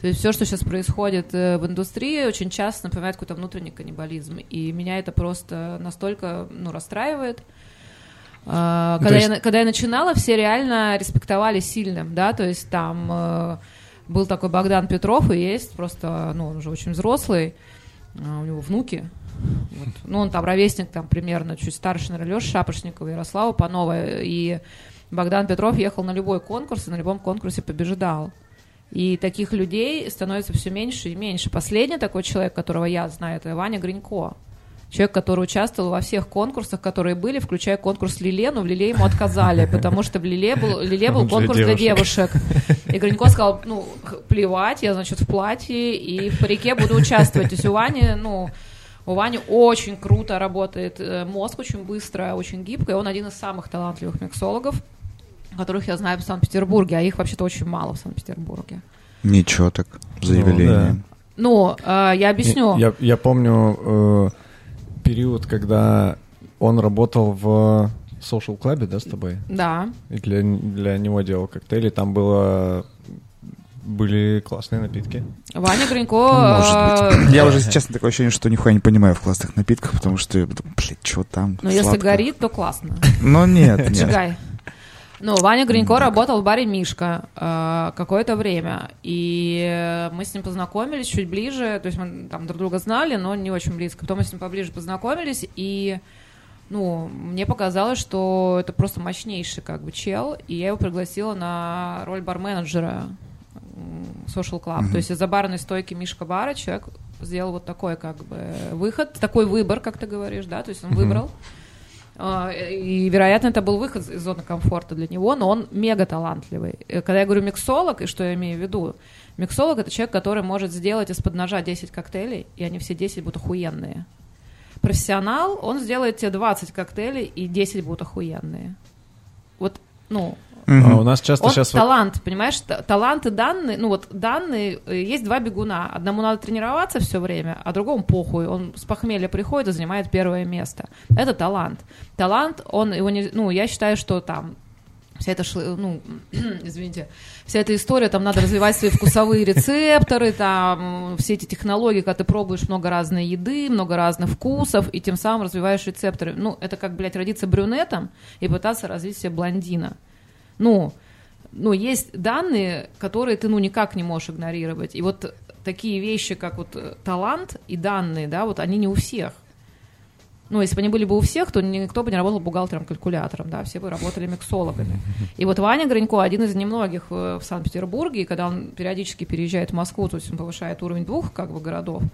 То есть все, что сейчас происходит э, в индустрии, очень часто напоминает какой-то внутренний каннибализм. И меня это просто настолько ну, расстраивает. А, Ну, когда, то я, есть- на- когда я начинала, все реально респектовали сильным, да, то есть там э, был такой Богдан Петров и есть, просто, ну, он уже очень взрослый, а, у него внуки, вот. ну, он там ровесник, там, примерно чуть старше, наверное, Леши Шапошникова, Ярослава Панова, и Богдан Петров ехал на любой конкурс и на любом конкурсе побеждал. И таких людей становится все меньше и меньше. Последний такой человек, которого я знаю, это Ваня Гринько. Человек, который участвовал во всех конкурсах, которые были, включая конкурс Лиле, но в Лиле ему отказали, <laughs> потому что в Лиле был, Лиле был конкурс для девушек. И Гринько сказал, ну, плевать, я, значит, в платье и в парике буду участвовать. То есть у Вани, ну, у Вани очень круто работает э, мозг, очень быстро, очень гибко, и он один из самых талантливых миксологов, которых я знаю в Санкт-Петербурге, а их вообще-то очень мало в Санкт-Петербурге. Ничего так, заявление. Ну, э, я объясню. Я, я помню э, период, когда он работал в Social Club, да, с тобой? Да. И для, для него делал коктейли. Там было были классные напитки. Ваня Гринько... Может э, быть. Я уже, честно, такое ощущение, что нихуя не понимаю в классных напитках, потому что, я думаю, блядь, что там? Ну, если горит, то классно. Но нет, <laughs> нет. Чигай. Ну, Ваня Гринько работал в баре «Мишка» э, какое-то время, и мы с ним познакомились чуть ближе, то есть мы там друг друга знали, но не очень близко. Потом мы с ним поближе познакомились, и ну, мне показалось, что это просто мощнейший как бы чел, и я его пригласила на роль барменеджера. Social club. То есть из-за барной стойки Мишка Бара человек сделал вот такой как бы выход, такой выбор, как ты говоришь, да, то есть он выбрал. А, И, вероятно, это был выход из зоны комфорта для него, но он мега талантливый. Э, Когда я говорю миксолог, и что я имею в виду? Миксолог — это человек, который может сделать из-под ножа 10 коктейлей, и они все 10 будут охуенные. Профессионал, он сделает тебе 20 коктейлей, и 10 будут охуенные. Вот, ну, А у нас часто он сейчас... талант, понимаешь, та- таланты данные, ну вот данные, э, есть два бегуна, одному надо тренироваться все время, а другому похуй, он с похмелья приходит и занимает первое место. Это талант. Талант, он его не, ну я считаю, что там вся эта, ну, <clears throat> извините, вся эта история, там надо развивать свои вкусовые рецепторы, там все эти технологии, когда ты пробуешь много разной еды, много разных вкусов, и тем самым развиваешь рецепторы. Ну, это как, блядь, родиться брюнетом и пытаться развить себе блондина. Ну, ну, есть данные, которые ты, ну, никак не можешь игнорировать. И вот такие вещи, как вот э, талант и данные, да, вот они не у всех. Ну, если бы они были бы у всех, то никто бы не работал бухгалтером-калькулятором, да, все бы работали миксологами. И вот Ваня Гринько один из немногих э, в Санкт-Петербурге, и когда он периодически переезжает в Москву, то есть он повышает уровень двух, как бы, городов,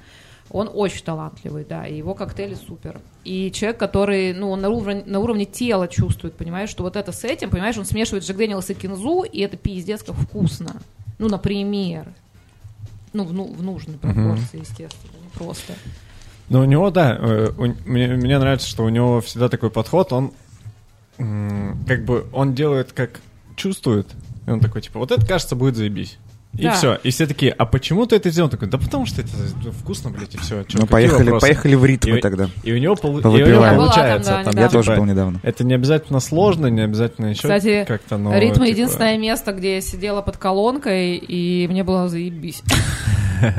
он очень талантливый, да, и его коктейли супер. И человек, который, ну, он на уровне, на уровне тела чувствует, понимаешь, что вот это с этим, понимаешь, он смешивает Джек Дэниелс и кинзу, и это пиздец как вкусно. Ну, например. Ну, в, ну, в нужной пропорции, естественно, не просто. Ну, у него, да, э, у- мне, мне нравится, что у него всегда такой подход, он как бы, он делает как чувствует, и он такой, типа, вот это, кажется, будет заебись. И Да. все. И все такие, а почему ты это сделал? Он такой, да потому что это вкусно, блядь, и все. Ну, поехали, поехали в ритмы И- тогда. И у него, полу- и у него получается. Там, да, там. Я типа, тоже был недавно. Это не обязательно сложно, не обязательно еще Кстати, как-то, но... Ритм типа, единственное место, где я сидела под колонкой, и мне было заебись. <laughs>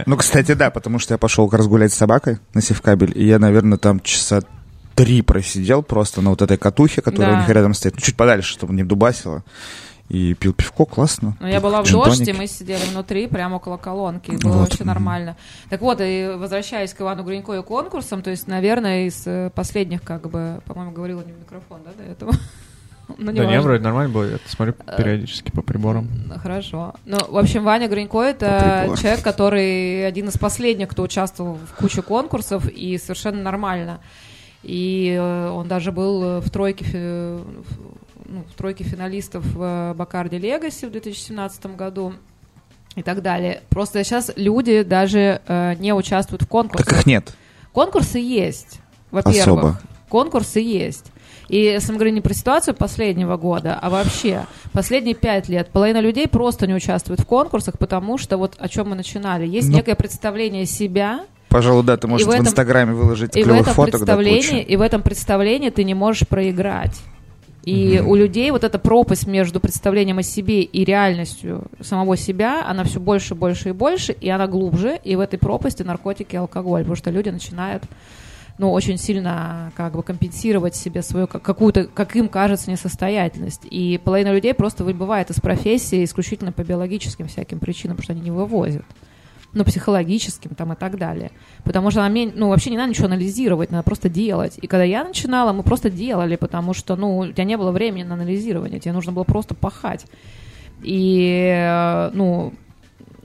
Ну, кстати, да, потому что я пошел разгулять с собакой на севкабель, и я, наверное, там часа три просидел просто на вот этой катухе, которая Да. у них рядом стоит, ну, чуть подальше, чтобы не дубасило. И пил пивко, классно. Но я была в джин-тоник. дожде, мы сидели внутри, прямо около колонки. Было Вот, вообще нормально. Так вот, и возвращаясь к Ивану Гринько и конкурсам, то есть, наверное, из э, последних, как бы, по-моему, говорила не в микрофон, да, до этого? <laughs> Ну, Да не, неважно. вроде нормально было, я смотрю периодически по приборам. Ну, Хорошо. Ну, в общем, Ваня Гринько — это человек, который один из последних, кто участвовал в куче конкурсов, и совершенно нормально. И э, он даже был э, в тройке, ну, в тройке финалистов в Бакарде Легаси в 2017 году и так далее. Просто сейчас люди даже э, не участвуют в конкурсах. Так их нет. Конкурсы есть, во-первых. Особо. Конкурсы есть. И если мы говорим не про ситуацию последнего года, а вообще последние пять лет половина людей просто не участвует в конкурсах, потому что вот о чем мы начинали. Есть Ну, некое представление себя, Пожалуй, да, ты можешь в в, этом- Инстаграме выложить и в клевых этом фоток, да, представлении, кучу. и в этом представлении ты не можешь проиграть. И Мгм. у людей вот эта пропасть между представлением о себе и реальностью самого себя, она все больше, больше и больше, и она глубже, и в этой пропасти наркотики и алкоголь, потому что люди начинают ну, очень сильно как бы компенсировать себе свою как- какую-то, как им кажется, несостоятельность. И половина людей просто выбывает из профессии исключительно по биологическим всяким причинам, потому что они не вывозят. Ну, психологическим там и так далее. Потому что она, мен- ну, вообще не надо ничего анализировать, надо просто делать. И когда я начинала, мы просто делали, потому что, ну, у тебя не было времени на анализирование, тебе нужно было просто пахать. И, э, ну,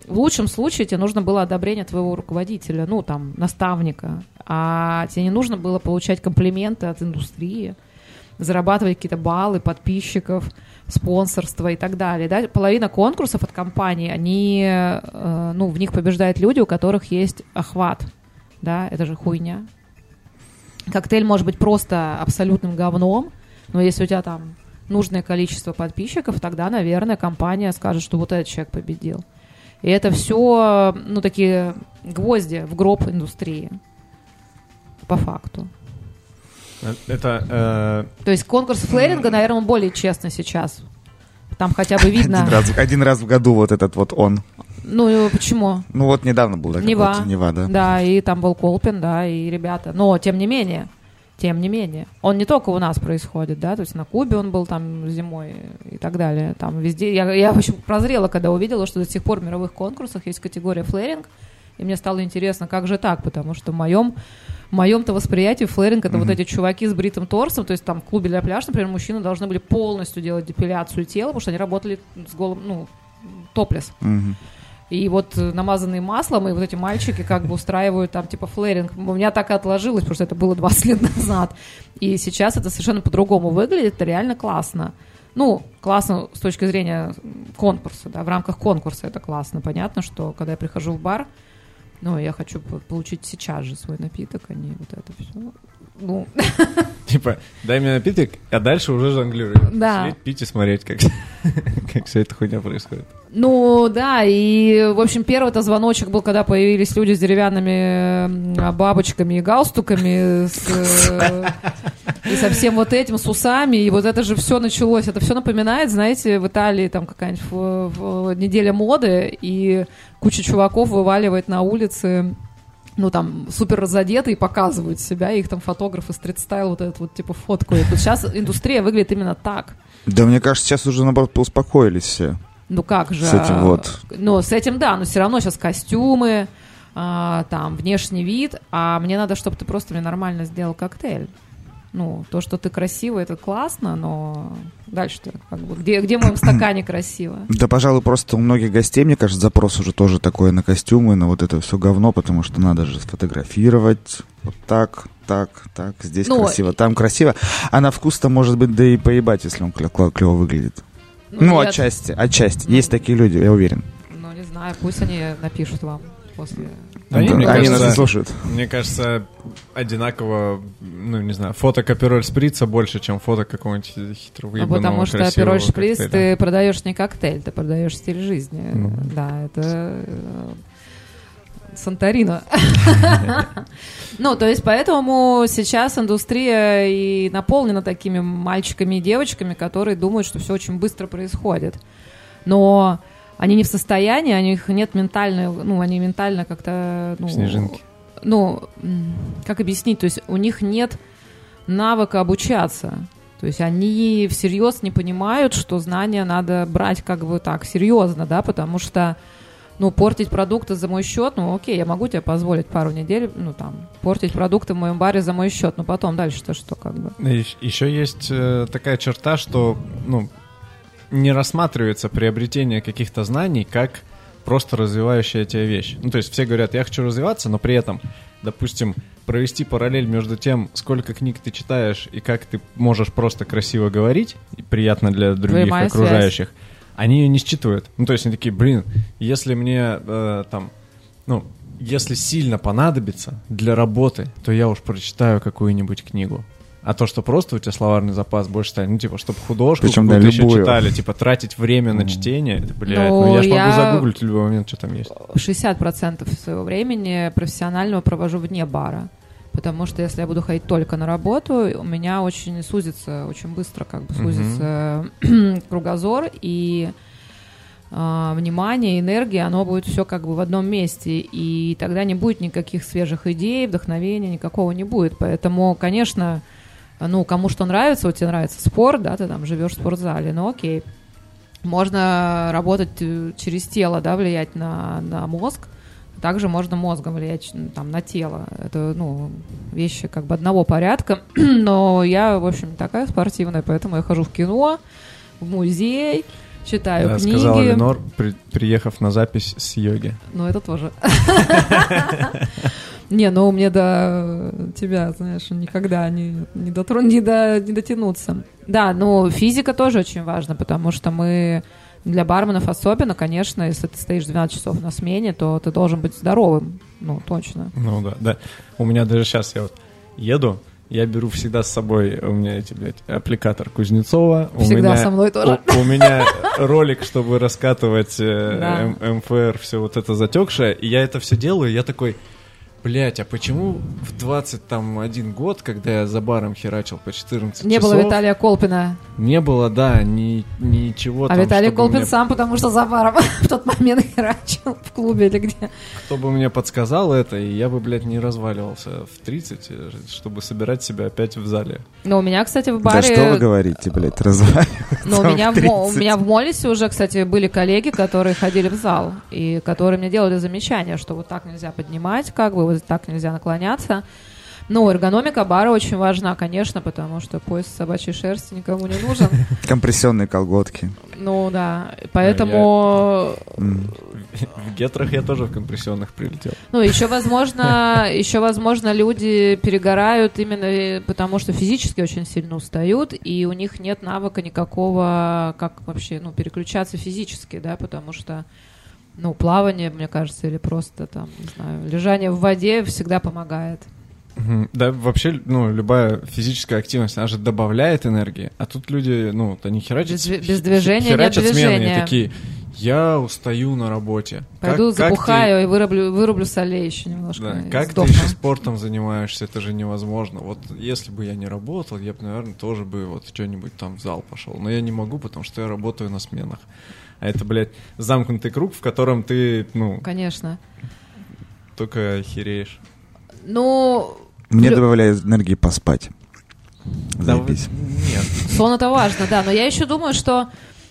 в лучшем случае тебе нужно было одобрение твоего руководителя, ну, там, наставника, а тебе не нужно было получать комплименты от индустрии, зарабатывать какие-то баллы подписчиков, спонсорство и так далее. Да? Половина конкурсов от компании, они, э, ну, в них побеждают люди, у которых есть охват, да, это же хуйня. Коктейль может быть просто абсолютным говном, но если у тебя там нужное количество подписчиков, тогда, наверное, компания скажет, что вот этот человек победил. И это все, ну, такие гвозди в гроб индустрии. По факту. Это... То есть конкурс флэринга, наверное, он более честный сейчас. Там хотя бы видно... Один раз, один раз в году вот этот вот он. Ну, почему? Ну вот недавно был, да, Нева. Нева, да. Да, и там был Колпин, да, и ребята. Но, тем не менее, тем не менее, он не только у нас происходит, да, то есть на Кубе он был там зимой и так далее, там везде. Я, я в общем, прозрела, когда увидела, что до сих пор в мировых конкурсах есть категория флэринг, и мне стало интересно, как же так, потому что в моем в моем-то восприятии флэринг это вот эти чуваки с бритым торсом, то есть там в клубе для пляж, например, мужчины должны были полностью делать депиляцию тела, потому что они работали с голым, ну, топлес. Мгм. И вот э, намазанные маслом, и вот эти мальчики как бы устраивают там типа флэринг. У меня так и отложилось, потому что это было 20 <laughs> лет назад. И сейчас это совершенно по-другому выглядит, это реально классно. Ну, классно с точки зрения конкурса, да, в рамках конкурса это классно. Понятно, что когда я прихожу в бар, ну, я хочу по- получить сейчас же свой напиток, а не вот это все. Ну, <laughs> Типа, дай мне напиток, а дальше уже жонглируй. Да. Сидеть, пить и смотреть, как, <laughs> как вся эта хуйня происходит. Ну, да, и, в общем, первый-то звоночек был, когда появились люди с деревянными бабочками и галстуками, с, э, <laughs> и со всем вот этим, с усами, и вот это же все началось. Это все напоминает, знаете, в Италии там какая-нибудь неделя моды, и куча чуваков вываливает на улице ну, там, супер разодеты и показывают себя, и их там фотографы стрит-стайл вот этот вот, типа, фоткают. Вот сейчас индустрия выглядит именно так. Да мне кажется, сейчас уже, наоборот, успокоились все. Ну как же? С этим вот. Ну, с этим да, но все равно сейчас костюмы, а, там, внешний вид, а мне надо, чтобы ты просто мне нормально сделал коктейль. Ну, то, что ты красивый, это классно, но дальше-то как бы, где, где в моем стакане <clears throat> красиво? Да, пожалуй, просто у многих гостей, мне кажется, запрос уже тоже такой на костюмы, на вот это все говно, потому что надо же сфотографировать вот так, так, так, здесь Ну, красиво, там красиво. А на вкус-то может быть да и поебать, если он клево выглядит. Ну, я- отчасти, отчасти. Ну. Есть такие люди, я уверен. Ну, не знаю, пусть они напишут вам после... Да не, Да, мне они кажется- нас не слушают. Мне кажется, одинаково, ну, не знаю, фото Капероль Сприца больше, чем фото какого-нибудь хитро Ну, выебанного потому что апероль шприц коктейля. ты продаешь не коктейль, ты продаешь стиль жизни. Ну. Да, это э, Санторино. <laughs> Ну, то есть поэтому сейчас индустрия и наполнена такими мальчиками и девочками, которые думают, что все очень быстро происходит. Но они не в состоянии, у них нет ментальной, ну, они ментально как-то... Ну, Снежинки. ну, как объяснить, то есть у них нет навыка обучаться. То есть они всерьез не понимают, что знания надо брать как бы так серьезно, да, потому что, ну, портить продукты за мой счет, ну, окей, я могу тебе позволить пару недель, ну, там, портить продукты в моем баре за мой счет, но потом дальше-то что, как бы. Еще есть э, такая черта, что, ну, не рассматривается приобретение каких-то знаний как просто развивающая тебя вещь. Ну, то есть все говорят, я хочу развиваться, но при этом, допустим, провести параллель между тем, сколько книг ты читаешь и как ты можешь просто красиво говорить, и приятно для других Прямая окружающих, они ее не считывают. Ну, то есть они такие, блин, если мне э, там, ну, если сильно понадобится для работы, то я уж прочитаю какую-нибудь книгу. А то, что просто у тебя словарный запас больше станет, ну, типа, чтобы художку Причем, да, еще любую. читали, типа, тратить время на чтение, это, блядь, Ну, ну, я ж я- могу загуглить в любой момент, что там есть. 60% своего времени профессионального провожу вне бара. Потому что если я буду ходить только на работу, у меня очень сузится, очень быстро как бы сузится <clears throat> кругозор и а, внимание, энергия, оно будет все как бы в одном месте, и тогда не будет никаких свежих идей, вдохновения, никакого не будет. Поэтому, конечно, ну, кому что нравится, вот тебе нравится спорт, да, ты там живешь в спортзале, ну окей. Можно работать э, через тело, да, влиять на, на мозг, также можно мозгом влиять там, на тело. Это, ну, вещи как бы одного порядка. <clears throat> Но я, в общем, такая спортивная, поэтому я хожу в кино, в музей, читаю Да, книги. сказал Ленор, при- приехав на запись с йоги. Ну, это тоже. <laughs> Не, ну мне до тебя, знаешь, никогда не, не, дотру- не, до- не дотянуться. Да, ну физика тоже очень важна, потому что мы для барменов особенно, конечно, если ты стоишь 12 часов на смене, то ты должен быть здоровым, ну, точно. Ну да, да. У меня даже сейчас я вот еду, я беру всегда с собой, у меня эти, блядь, аппликатор Кузнецова. у Всегда меня, со мной тоже. У, у меня ролик, чтобы раскатывать э, Да. МФР, все вот это затекшее, и я это все делаю, я такой, блядь, а почему в 21 год, когда я за баром херачил по 14 Не часов, было Виталия Колпина. не было, да, ни, ничего а там, Виталий Колпин мне- сам, потому что за баром <laughs> в тот момент херачил в клубе или где. Кто бы мне подсказал это, и я бы, блядь, не разваливался в 30, э, чтобы собирать себя опять в зале. Но у меня, кстати, в Да баре... что вы говорите, блядь, разваливаться Но у в меня, в, Мо- у 30. меня в Молисе уже, кстати, были коллеги, которые ходили в зал, и которые мне делали замечания, что вот так нельзя поднимать, как бы, вот так нельзя наклоняться. Ну, эргономика бара очень важна, конечно, потому что пояс собачьей шерсти никому не нужен. <laughs> Компрессионные колготки. Ну да, поэтому... М. В гетрах я тоже в компрессионных прилетел. Ну, еще, возможно, <laughs> еще, возможно, люди перегорают именно потому, что физически очень сильно устают, и у них нет навыка никакого, как вообще, ну, переключаться физически, да, потому что, ну, плавание, мне кажется, или просто там, не знаю, лежание в воде всегда помогает. Да, вообще, ну, любая физическая активность, она же добавляет энергии, а тут люди, ну, вот они херачат... Без, без движения херачат нет смены, и движения. такие, я устаю на работе. Пойду Как- как запухаю и вырублю, вырублю солей еще немножко. Да, как сдохну. ты еще спортом занимаешься, это же невозможно. Вот если бы я не работал, я бы, наверное, тоже бы вот что-нибудь там в зал пошел. Но я не могу, потому что я работаю на сменах. А это, блядь, замкнутый круг, в котором ты, ну, Конечно. только хереешь. Ну, Мне Лю- добавляет энергии поспать. Заебись. Нет. сон это важно, да. Но я еще думаю, что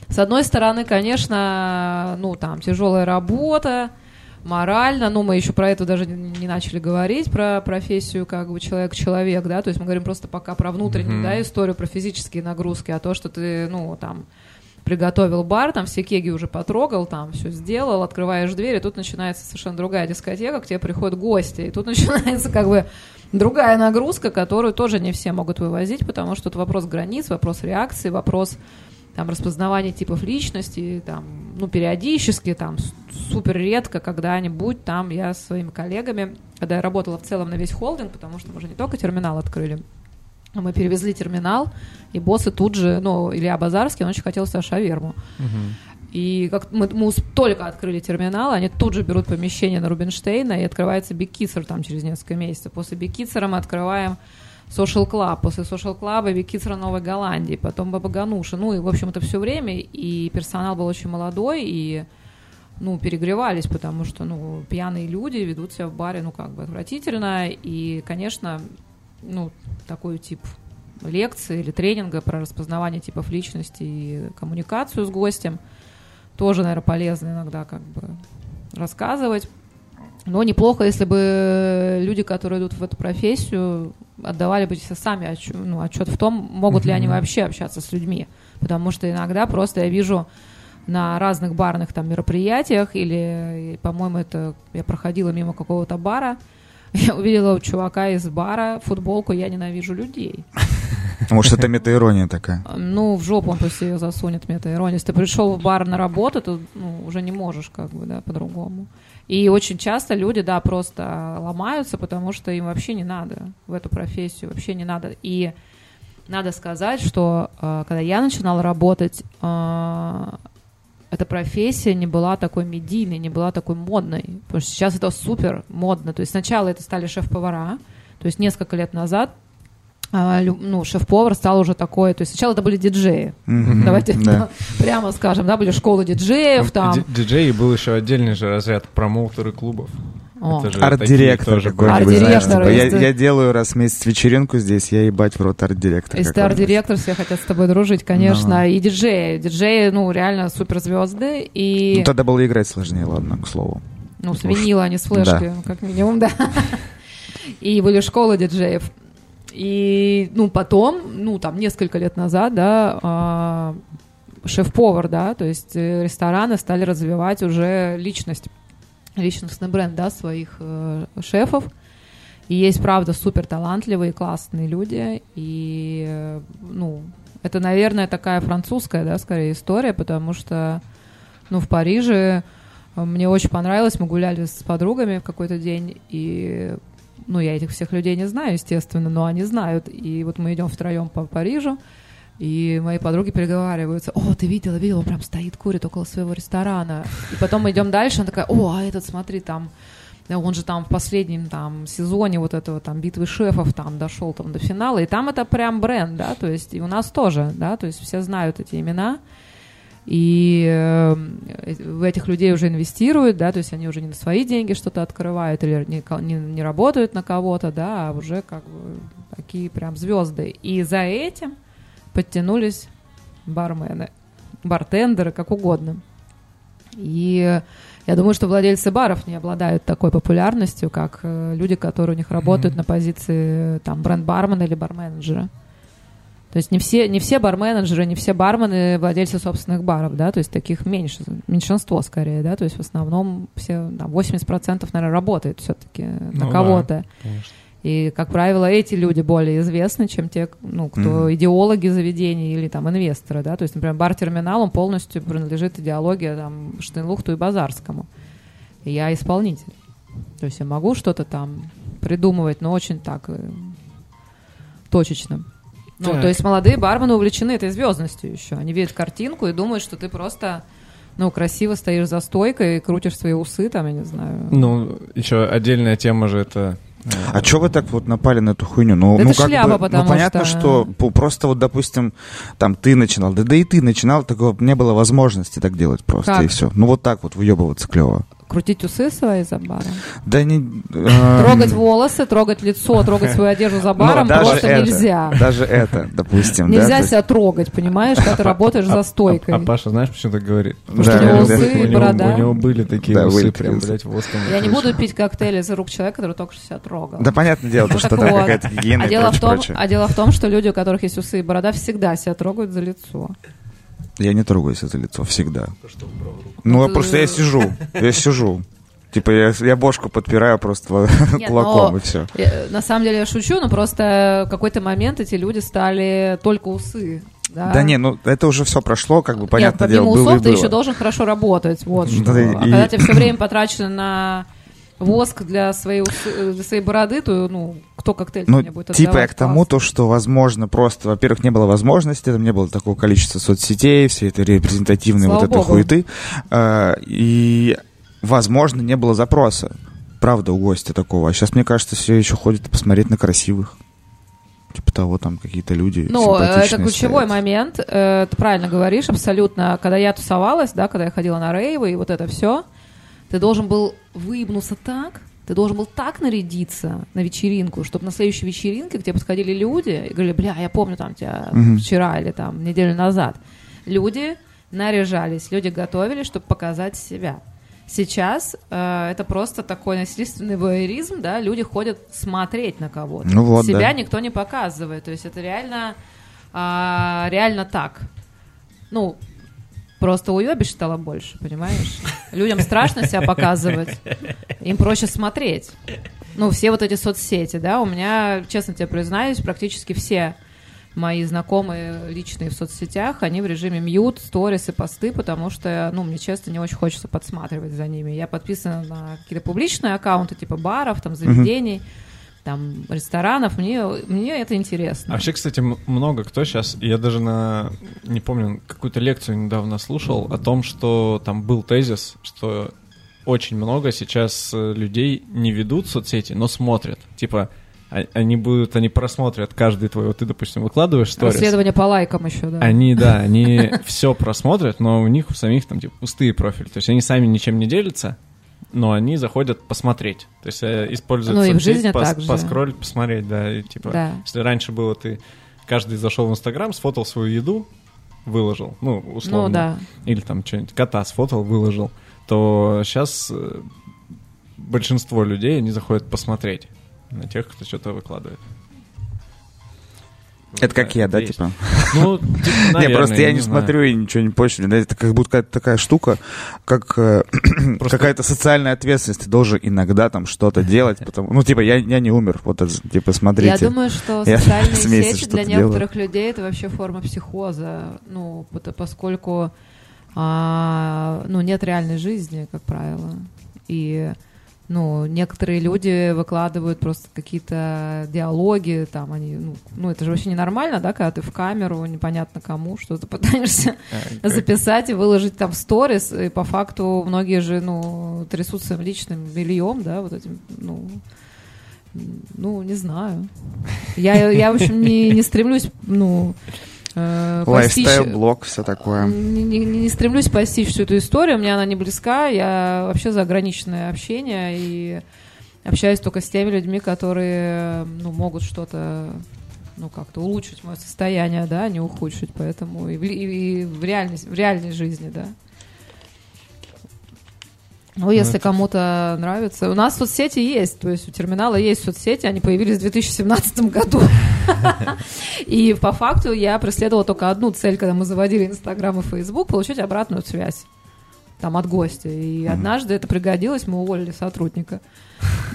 с одной стороны, конечно, ну там тяжелая работа, морально, ну мы еще про это даже не начали говорить, про профессию как бы человек-человек, да, то есть мы говорим просто пока про внутреннюю, Мгм. да, историю, про физические нагрузки, а то, что ты, ну там приготовил бар, там все кеги уже потрогал, там все сделал, открываешь дверь, и тут начинается совершенно другая дискотека, к тебе приходят гости, и тут <laughs> начинается как бы другая нагрузка, которую тоже не все могут вывозить, потому что это вопрос границ, вопрос реакции, вопрос там распознавания типов личности, там, ну, периодически, там, с- супер редко когда-нибудь, там, я со своими коллегами, когда я работала в целом на весь холдинг, потому что мы же не только терминал открыли, мы перевезли терминал, и боссы тут же, ну, Илья Базарский, он очень хотел себе шаверму. И как мы, мы только открыли терминал, они тут же берут помещение на Рубинштейна, и открывается Бикицер там через несколько месяцев. После Бикицера мы открываем Social Club, после Social Club Бикицера Новой Голландии, потом Баба Гануша. Ну и, в общем, это все время, и персонал был очень молодой, и ну, перегревались, потому что, ну, пьяные люди ведут себя в баре, ну, как бы отвратительно, и, конечно, ну, такой тип лекции или тренинга про распознавание типов личности и коммуникацию с гостем тоже, наверное, полезно иногда как бы рассказывать. Но неплохо, если бы люди, которые идут в эту профессию, отдавали бы себе сами отчет, ну, отчет в том, могут ли они вообще общаться с людьми. Потому что иногда просто я вижу на разных барных там мероприятиях, или, по-моему, это я проходила мимо какого-то бара, <laughs> я увидела у чувака из бара футболку «Я ненавижу людей». <laughs> Может, это метаирония такая. Ну, в жопу он пусть ее засунет, мета-ирония. Если ты пришел в бар на работу, то ну, уже не можешь как бы, да, по-другому. И очень часто люди, да, просто ломаются, потому что им вообще не надо в эту профессию, вообще не надо. И надо сказать, что э, когда я начинала работать, э, эта профессия не была такой медийной, не была такой модной. Потому что сейчас это супер модно. То есть сначала это стали шеф-повара, то есть несколько лет назад а, ну, шеф-повар стал уже такой. То есть сначала это были диджеи. Мгм. Давайте Да. прямо скажем, да, были школы диджеев там. Ди- Диджей был еще отдельный же разряд промоутеры клубов. Арт-директор какой-нибудь, знаешь, типа, я, я делаю раз в месяц вечеринку здесь, я ебать в рот арт-директор. Если ты арт-директор, все хотят с тобой дружить, конечно. Ну. И диджеи. Диджеи, ну, реально суперзвезды. И, Ну, тогда было играть сложнее, ладно, к слову. ну, с винила, а не с флешки, Да. как минимум, да. И были школы диджеев. И, ну, потом, ну, там, несколько лет назад, да, а, шеф-повар, да, то есть э, рестораны стали развивать уже личность, личностный бренд, да, своих э, шефов. И есть, правда, супер талантливые, классные люди. И, э, ну, это, наверное, такая французская, да, скорее история, потому что, ну, в Париже э, мне очень понравилось. Мы гуляли с подругами в какой-то день, и, ну, я этих всех людей не знаю, естественно, но они знают. И вот мы идем втроем по Парижу, и мои подруги переговариваются. О, ты видела, видела, он прям стоит, курит около своего ресторана. И потом мы идем дальше, она такая, о, а этот, смотри, там, он же там в последнем там сезоне вот этого там битвы шефов там дошел там до финала, и там это прям бренд, да, то есть и у нас тоже, да, то есть все знают эти имена, и э, в этих людей уже инвестируют, да, то есть они уже не на свои деньги что-то открывают или не, не, не работают на кого-то, да, а уже как бы такие прям звезды. И за этим подтянулись бармены, бартендеры, как угодно. И я думаю, что владельцы баров не обладают такой популярностью, как э, люди, которые у них работают на позиции там бренд-бармена или барменеджера. То есть не все, не все барменеджеры, не все бармены владельцы собственных баров, да, то есть таких меньше, меньшинство скорее, да, то есть в основном все, там, 80% наверное, работает все-таки Ну на кого-то. Конечно. И, как правило, эти люди более известны, чем те, ну, кто Мгм. идеологи заведений или там инвесторы, да. То есть, например, бар-терминал, он полностью принадлежит идеологии там Штейнлухту и Базарскому. И я исполнитель. То есть я могу что-то там придумывать, но очень так э, точечно. Ну, Так. то есть молодые бармены увлечены этой звездностью еще. Они видят картинку и думают, что ты просто, ну, красиво стоишь за стойкой и крутишь свои усы, там, я не знаю. Ну, еще отдельная тема же это... А чё вы так вот напали на эту хуйню? Ну, Да ну это как шляпа, бы, потому ну, понятно, что- что просто вот, допустим, там ты начинал, да, да и ты начинал, такого не было возможности так делать просто, Как? и все. Ну вот так вот выебываться клево. Крутить усы свои за баром. Да не... <laughs> эм, Трогать волосы, трогать лицо, трогать свою одежду за <laughs> ну, баром просто это, нельзя. Даже это, допустим, Нельзя себя трогать, понимаешь, когда ты работаешь за стойкой. А, Паша, знаешь, почему так говорит? Потому что у него усы у и него- борода. У него были такие усы, прям, блядь, воском. Я не буду пить коктейли из рук человека, который только что себя трогал. Да, понятное дело, то, Ну, что там какая-то гигиена а и прочее. а дело в том, что люди, у которых есть усы и борода, всегда себя трогают за лицо. Я не трогаюсь за лицо всегда. Ну, Ну, а просто я сижу, я сижу. Типа я, я бошку подпираю просто Нет, <laughs> кулаком но- и все. Я- На самом деле я шучу, но просто в какой-то момент эти люди стали только усы. Да, Да не, ну это уже все прошло, как бы Нет, понятное помимо дело, было усов и ты было. еще должен хорошо работать. Вот что. Да, а и- когда тебе все время потрачено на воск для своей, усы- для своей бороды, то ну кто коктейль Ну, мне будет типа я отдавать? к тому, Класс. то, что, возможно, просто, во-первых, не было возможности, там не было такого количества соцсетей, всей этой репрезентативной Слава вот этой хуеты. А, и, возможно, не было запроса. Правда, у гостя такого. А сейчас, мне кажется, все еще ходят посмотреть на красивых. Типа того, там какие-то люди Ну, э, это ключевой стоят. момент. э, Ты правильно говоришь, абсолютно. Когда я тусовалась, да, когда я ходила на рейвы и вот это все, ты должен был выебнуться так, ты должен был так нарядиться на вечеринку, чтобы на следующей вечеринке к тебе подходили люди и говорили, бля, я помню там тебя Мгм. вчера или там неделю назад. Люди наряжались, люди готовились, чтобы показать себя. Сейчас э, это просто такой насильственный воеризм, да, люди ходят смотреть на кого-то. Ну вот, Себя да. никто не показывает, то есть это реально, а, реально так. Ну, просто уебищ стало больше, понимаешь? Людям страшно себя показывать, им проще смотреть. Ну, все вот эти соцсети, да, у меня, честно тебе признаюсь, практически все мои знакомые личные в соцсетях, они в режиме мьют, сторис и посты, потому что, ну, мне честно не очень хочется подсматривать за ними. Я подписана на какие-то публичные аккаунты, типа баров, там, заведений, там, ресторанов. Мне, мне это интересно. Вообще, кстати, много кто сейчас, я даже на, не помню, какую-то лекцию недавно слушал о том, что там был тезис, что очень много сейчас э, людей не ведут соцсети, но смотрят. Типа, а- они будут, они просмотрят каждый твой, вот ты, допустим, выкладываешь сторис. Расследование по лайкам еще, да. Они, да, <laughs> они все просмотрят, но у них у самих там типа пустые профили. То есть они сами ничем не делятся, но они заходят посмотреть. То есть э, используют Ну соцсеть пос- поскроллить, посмотреть, да, и типа. Да. Если раньше было ты каждый зашел в Инстаграм, сфотал свою еду, выложил, ну условно, Ну да. или там что-нибудь кота сфотал, выложил, то сейчас большинство людей они заходят посмотреть на тех, кто что-то выкладывает. Это как я, да, есть. типа? Ну, типа, <laughs> не, просто я не смотрю и ничего не. Да, Это как будто какая-то такая штука, как э, <clears throat> Просто- какая-то социальная ответственность. Ты должен иногда там что-то <laughs> делать. Потому... Ну, типа, я, я не умер. Вот, это, типа, смотрите. Я думаю, что <laughs> социальные сети для некоторых людей это вообще форма психоза. Ну, поскольку а, ну, нет реальной жизни, как правило. И ну, некоторые люди выкладывают просто какие-то диалоги, там они, ну, ну, это же вообще ненормально, да, когда ты в камеру, непонятно кому, что ты пытаешься <laughs> А, как- записать и выложить там в сторис, и по факту многие же, ну, трясут своим личным бельем, да, вот этим, ну, ну, не знаю. Я, я в общем, не, не стремлюсь, ну, э, постичь... Лайфстайл-блог, все такое. Не, не- не стремлюсь постичь всю эту историю, мне она не близка, я вообще за ограниченное общение и общаюсь только с теми людьми, которые, ну, могут что-то ну, как-то улучшить мое состояние, да, а не ухудшить, поэтому и в, и в, реальной, в реальной жизни, да. Ну, если это- кому-то нравится. У нас соцсети есть, то есть у терминала есть соцсети, они появились в 2017 году. <laughs> И по факту я преследовала только одну цель, когда мы заводили Инстаграм и Фейсбук, получить обратную связь там от гостя. И однажды это пригодилось, мы уволили сотрудника.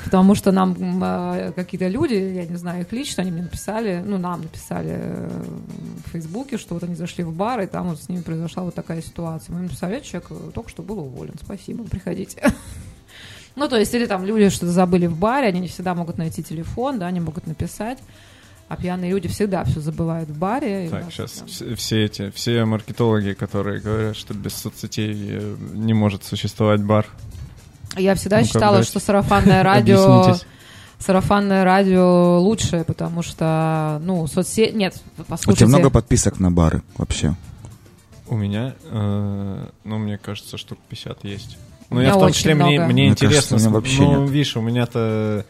Потому что нам э, какие-то люди, я не знаю их лично, они мне написали, ну, нам написали э, в Фейсбуке, что вот они зашли в бар, и там вот с ними произошла вот такая ситуация. Мы им написали, «Этот человек э, только что был уволен, спасибо, приходите. <laughs> Ну, то есть, или там люди что-то забыли в баре, они не всегда могут найти телефон, да, они могут написать. А пьяные люди всегда все забывают в баре. Так, сейчас там- все, все эти, все маркетологи, которые говорят, что без соцсетей э, не может существовать бар. Я всегда Ну-ка, считала, блядь, что сарафанное <laughs> радио, сарафанное радио лучшее, потому что, ну, соцсети... Нет, У тебя послушайте. много подписок на бары вообще. У меня, э, ну, мне кажется, штук 50 есть. Ну, я в том числе, мне, много. мне Мне интересно. кажется, у меня вообще ну, нет. видишь, у меня-то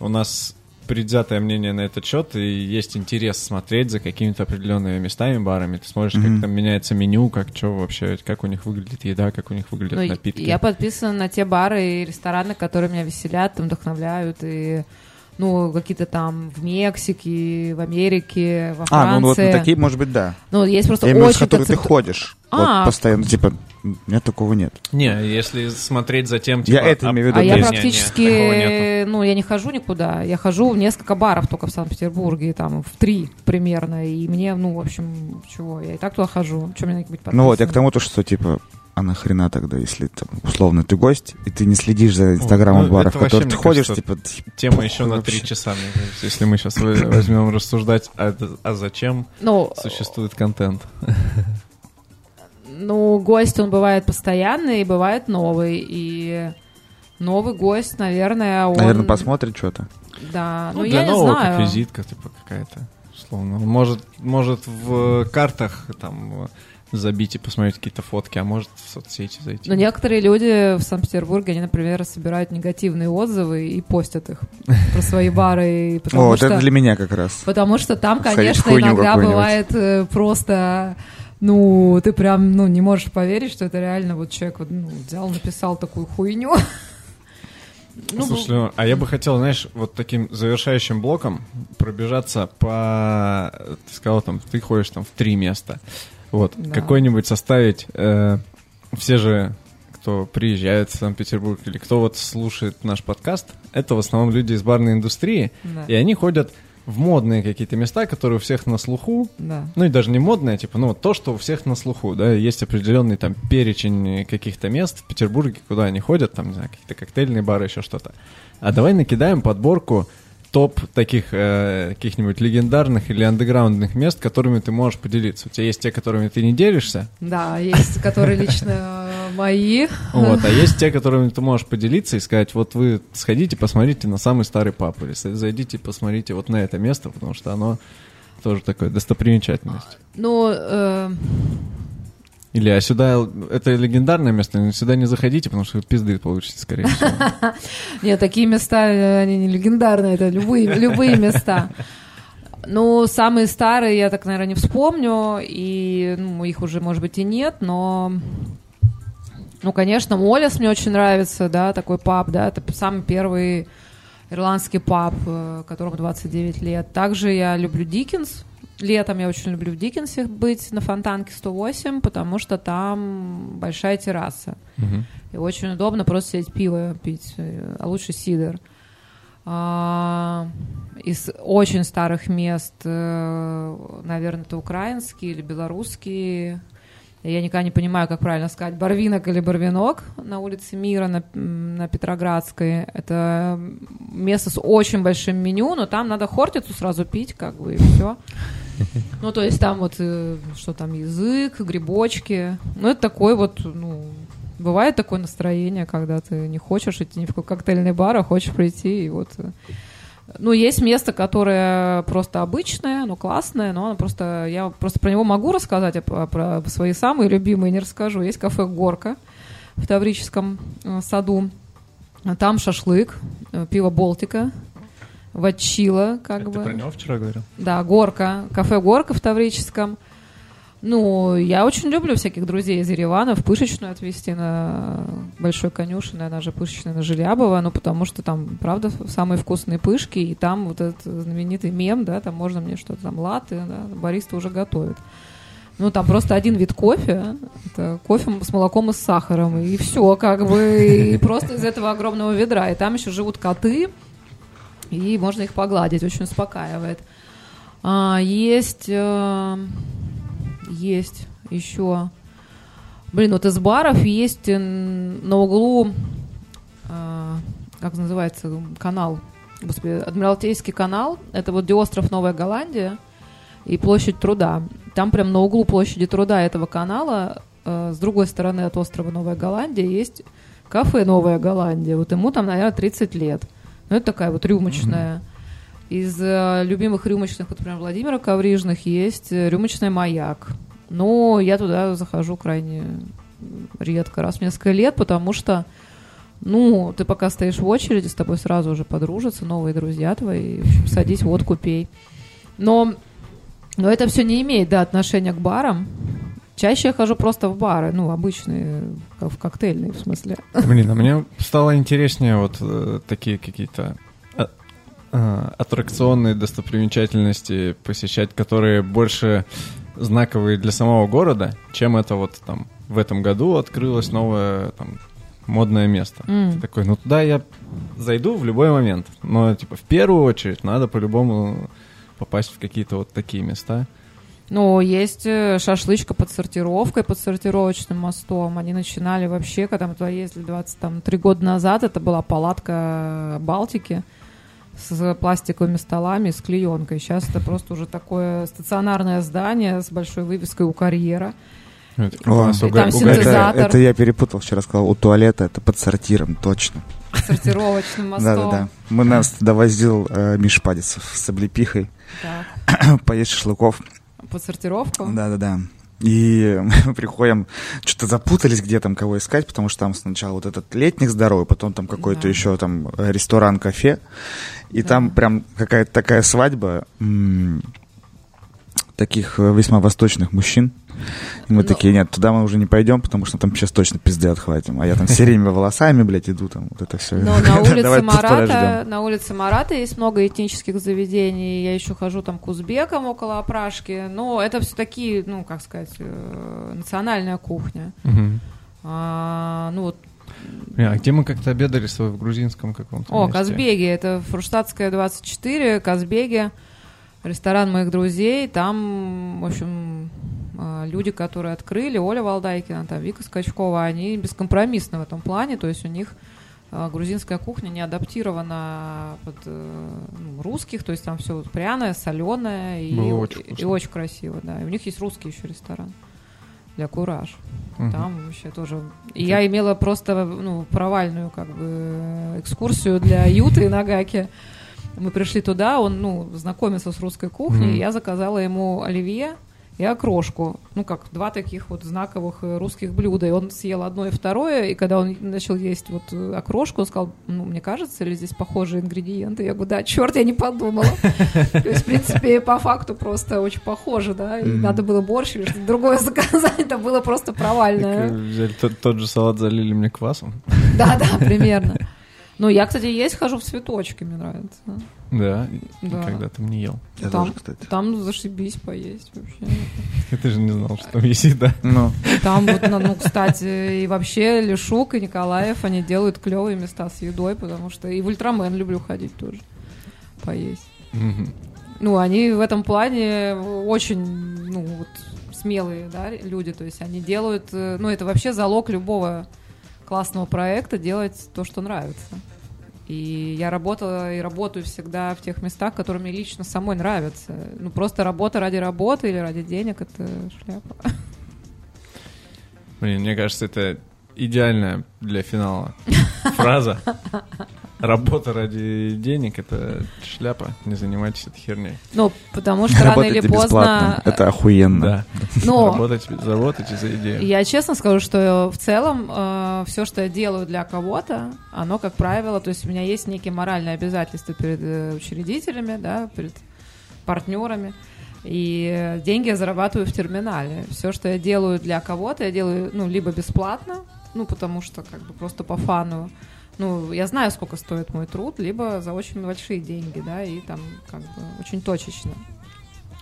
у нас предвзятое мнение на этот счет, и есть интерес смотреть за какими-то определенными местами, барами. Ты смотришь, Мгм. как там меняется меню, как что вообще, как у них выглядит еда, как у них выглядят Ну, напитки. Я подписана на те бары и рестораны, которые меня веселят, там, вдохновляют, и ну, какие-то там в Мексике, в Америке, во Франции. А, ну вот на такие, может быть, да. Ну, есть просто Я имею в виду, с очень которых ты ходишь. А. Вот постоянно, типа, нет, такого нет. Не, если смотреть за тем, Я типа, это имею в виду, А я Не, не, практически, такого нету. ну, я не хожу никуда. Я хожу в несколько баров только в Санкт-Петербурге, там, в три примерно. И мне, ну, в общем, чего, я и так туда хожу. Чем мне быть Ну вот, я к тому, то, что, типа, а нахрена тогда, если там, условно, ты гость, и ты не следишь за инстаграмом ну, баров, это в вообще, ты ходишь, кажется, типа, Тема еще на три часа, мне кажется, если мы сейчас возьмем рассуждать, а, а зачем Ну, существует контент. ну, гость, он бывает постоянный, и бывает новый. И новый гость, наверное, он... наверное, посмотрит что-то. Да, ну, Ну, я для не нового знаю. как визитка, типа какая-то, условно. Может, может в картах там забить и посмотреть какие-то фотки, а может в соцсети зайти. Но некоторые люди в Санкт-Петербурге, они, например, собирают негативные отзывы и постят их про свои бары. <laughs> О, вот это для меня как раз. Потому что там, конечно, иногда бывает э, просто, ну, ты прям, ну, не можешь поверить, что это реально вот человек вот, ну, взял, написал такую хуйню. <laughs> Ну, Слушай, ну, а я бы хотел, знаешь, вот таким завершающим блоком пробежаться по... Ты сказал, там, ты ходишь там в три места. Вот, Да. какой-нибудь составить... э, все же, кто приезжает в Санкт-Петербург или кто вот слушает наш подкаст, это в основном люди из барной индустрии, да, и они ходят в модные какие-то места, которые у всех на слуху, да. ну и даже не модное, типа, ну вот то, что у всех на слуху, да, есть определенный там перечень каких-то мест в Петербурге, куда они ходят, там, не знаю, какие-то коктейльные бары, еще что-то. А давай накидаем подборку топ таких э, каких-нибудь легендарных или андеграундных мест, которыми ты можешь поделиться. У тебя есть те, которыми ты не делишься, Да, есть, которые лично э, мои. вот, а есть те, которыми ты можешь поделиться и сказать, вот вы сходите, посмотрите на самый старый паб, или зайдите, посмотрите вот на это место, потому что оно тоже такое достопримечательность. Ну, э, Или, а сюда, это легендарное место, сюда не заходите, потому что пизды получите, скорее всего. <laughs> Нет, такие места, э, они не легендарные, это любые, любые места. Ну, самые старые я так, наверное, не вспомню, и ну, их уже, может быть, и нет, но... Ну, конечно, Молес мне очень нравится, да, такой паб, да, это самый первый ирландский паб, э, которому 29 лет. Также я люблю Диккенс. Летом я очень люблю в Диккенсе быть на Фонтанке 108, потому что там большая терраса. Мгм. И очень удобно просто сидеть пиво пить, э, а лучше сидр. А, из очень старых мест, э, наверное, это украинские или белорусские. Я никогда не понимаю, как правильно сказать, Барвинок или Барвинок на улице Мира на, на Петроградской. Это место с очень большим меню, но там надо хортицу сразу пить, как бы, и все. <laughs> Ну, то есть там вот, э, что там, язык, грибочки. Ну, это такой вот, ну, бывает такое настроение, когда ты не хочешь идти ни в какой коктейльный бар, а хочешь прийти и вот... э, Ну, есть место, которое просто обычное, но классное, но оно просто... Я просто про него могу рассказать, а про, про свои самые любимые не расскажу. Есть кафе «Горка» в Таврическом э, саду. Там шашлык, пиво «Балтика», ватчила, как Ты бы. про него вчера говорил? Да, горка, кафе Горка в Таврическом. Ну, я очень люблю всяких друзей из Еревана, в Пышечную отвезти на Большой конюшиной, она же Пышечная на Желябова, ну, потому что там, правда, самые вкусные пышки, и там вот этот знаменитый мем, да, там можно мне что-то там, латы, да, бариста уже готовит. Ну, там просто один вид кофе, это кофе с молоком и с сахаром, и все, как бы, и просто из этого огромного ведра. И там еще живут коты, и можно их погладить, очень успокаивает. А, есть... Э, есть еще... Блин, вот из баров есть на углу, э, как называется, канал, господи, Адмиралтейский канал, это вот где остров Новая Голландия и площадь Труда. Там прям на углу площади Труда этого канала, э, с другой стороны от острова Новая Голландия, есть кафе Новая Голландия. Вот ему там, наверное, 30 лет. Ну, это такая вот рюмочная. Mm-hmm. Из э, любимых рюмочных, вот, например, Владимира Коврижных, есть рюмочный «Маяк». Но я туда захожу крайне редко, раз в несколько лет, потому что, ну, ты пока стоишь в очереди, с тобой сразу уже подружатся новые друзья твои, в общем, садись, водку пей. Но, но это все не имеет, да, отношения к барам. Чаще я хожу просто в бары, ну, обычные, как в коктейльные, в смысле. Блин, а мне стало интереснее вот э, такие какие-то а, а, аттракционные достопримечательности посещать, которые больше знаковые для самого города, чем это вот там в этом году открылось новое там модное место. Mm. Ты такой, ну туда я зайду в любой момент, но типа в первую очередь надо по-любому попасть в какие-то вот такие места. Ну, есть э, шашлычка под сортировкой, под сортировочным мостом. Они начинали вообще, когда мы туда ездили 23 года назад, это была палатка Балтики с пластиковыми столами, с клеенкой. Сейчас это просто уже такое стационарное здание с большой вывеской у карьера. Это, О, там это, это я перепутал, вчера сказал, у туалета это под сортиром, точно. Сортировочным мостом. Да-да-да. Мы нас туда возил э, Миш Падицев с облепихой <clears throat> поесть шашлыков. Под сортировку? Да-да-да. И <laughs> мы приходим, что-то запутались, где там кого искать, потому что там сначала вот этот летник здоровый, потом там какой-то да. еще там ресторан, кафе. И да. там прям какая-то такая свадьба м- таких э, весьма восточных мужчин. И мы Но... такие, нет, туда мы уже не пойдем, потому что там сейчас точно пизды отхватим. А я там серыми волосами, блядь, иду там, вот это все. Но <laughs> на улице Марата, на улице Марата есть много этнических заведений. Я еще хожу там к узбекам около опрашки. Но это все такие, ну, как сказать, э, национальная кухня. А, ну, вот а где мы как-то обедали с тобой в грузинском каком-то О, месте? Казбеги, это Фурштадтская 24, Казбеги, ресторан моих друзей. Там, в общем, а, люди, которые открыли, Оля Валдайкина, там, Вика Скачкова, они бескомпромиссны в этом плане, то есть у них а, грузинская кухня не адаптирована под э, ну, русских, то есть там все вот пряное, соленое и, очень и, и очень красиво, да. И у них есть русский еще ресторан для Кураж. Угу. Там вообще тоже. И я имела просто ну, провальную как бы экскурсию для Юты и Нагаки. Мы пришли туда, он ну, знакомился с русской кухней, угу. я заказала ему оливье и окрошку. Ну, как два таких вот знаковых э, русских блюда. И он съел одно и второе, и когда он начал есть вот э, окрошку, он сказал, ну, мне кажется, ли здесь похожие ингредиенты? Я говорю, да, черт, я не подумала. <laughs> То есть, в принципе, по факту просто очень похоже, да, и надо было борщ или что-то другое <laughs> заказать, это было просто провальное. Взяли тот же салат, залили мне квасом. Да, да, примерно. Ну, я, кстати, есть хожу в цветочки, мне нравится. Да, да. когда там не ел. Я там, тоже, кстати. Там зашибись поесть вообще. Ты же не знал, что там есть еда. Ну. Там вот, ну, ну, кстати, и вообще Лешук и Николаев, они делают клевые места с едой, потому что и в Ультрамен люблю ходить тоже поесть. Ну, они в этом плане очень, ну, вот, смелые, да, люди, то есть они делают, э, ну, это вообще залог любого классного проекта делать то, что нравится. И я работала и работаю всегда в тех местах, которые мне лично самой нравятся. Ну, просто работа ради работы или ради денег — это шляпа. Блин, мне кажется, это идеальная для финала фраза. <laughs> Работа ради денег — это шляпа, не занимайтесь этой херней. Ну, потому что рано или поздно... Это охуенно. Да. Но... Работать, заработайте за идею. Я честно скажу, что в целом э, все, что я делаю для кого-то, оно, как правило, то есть у меня есть некие моральные обязательства перед э, учредителями, да, перед партнерами. И деньги я зарабатываю в терминале. Все, что я делаю для кого-то, я делаю, ну, либо бесплатно, ну, потому что как бы просто по фану. Ну, я знаю, сколько стоит мой труд, либо за очень большие деньги, да, и там как бы очень точечно.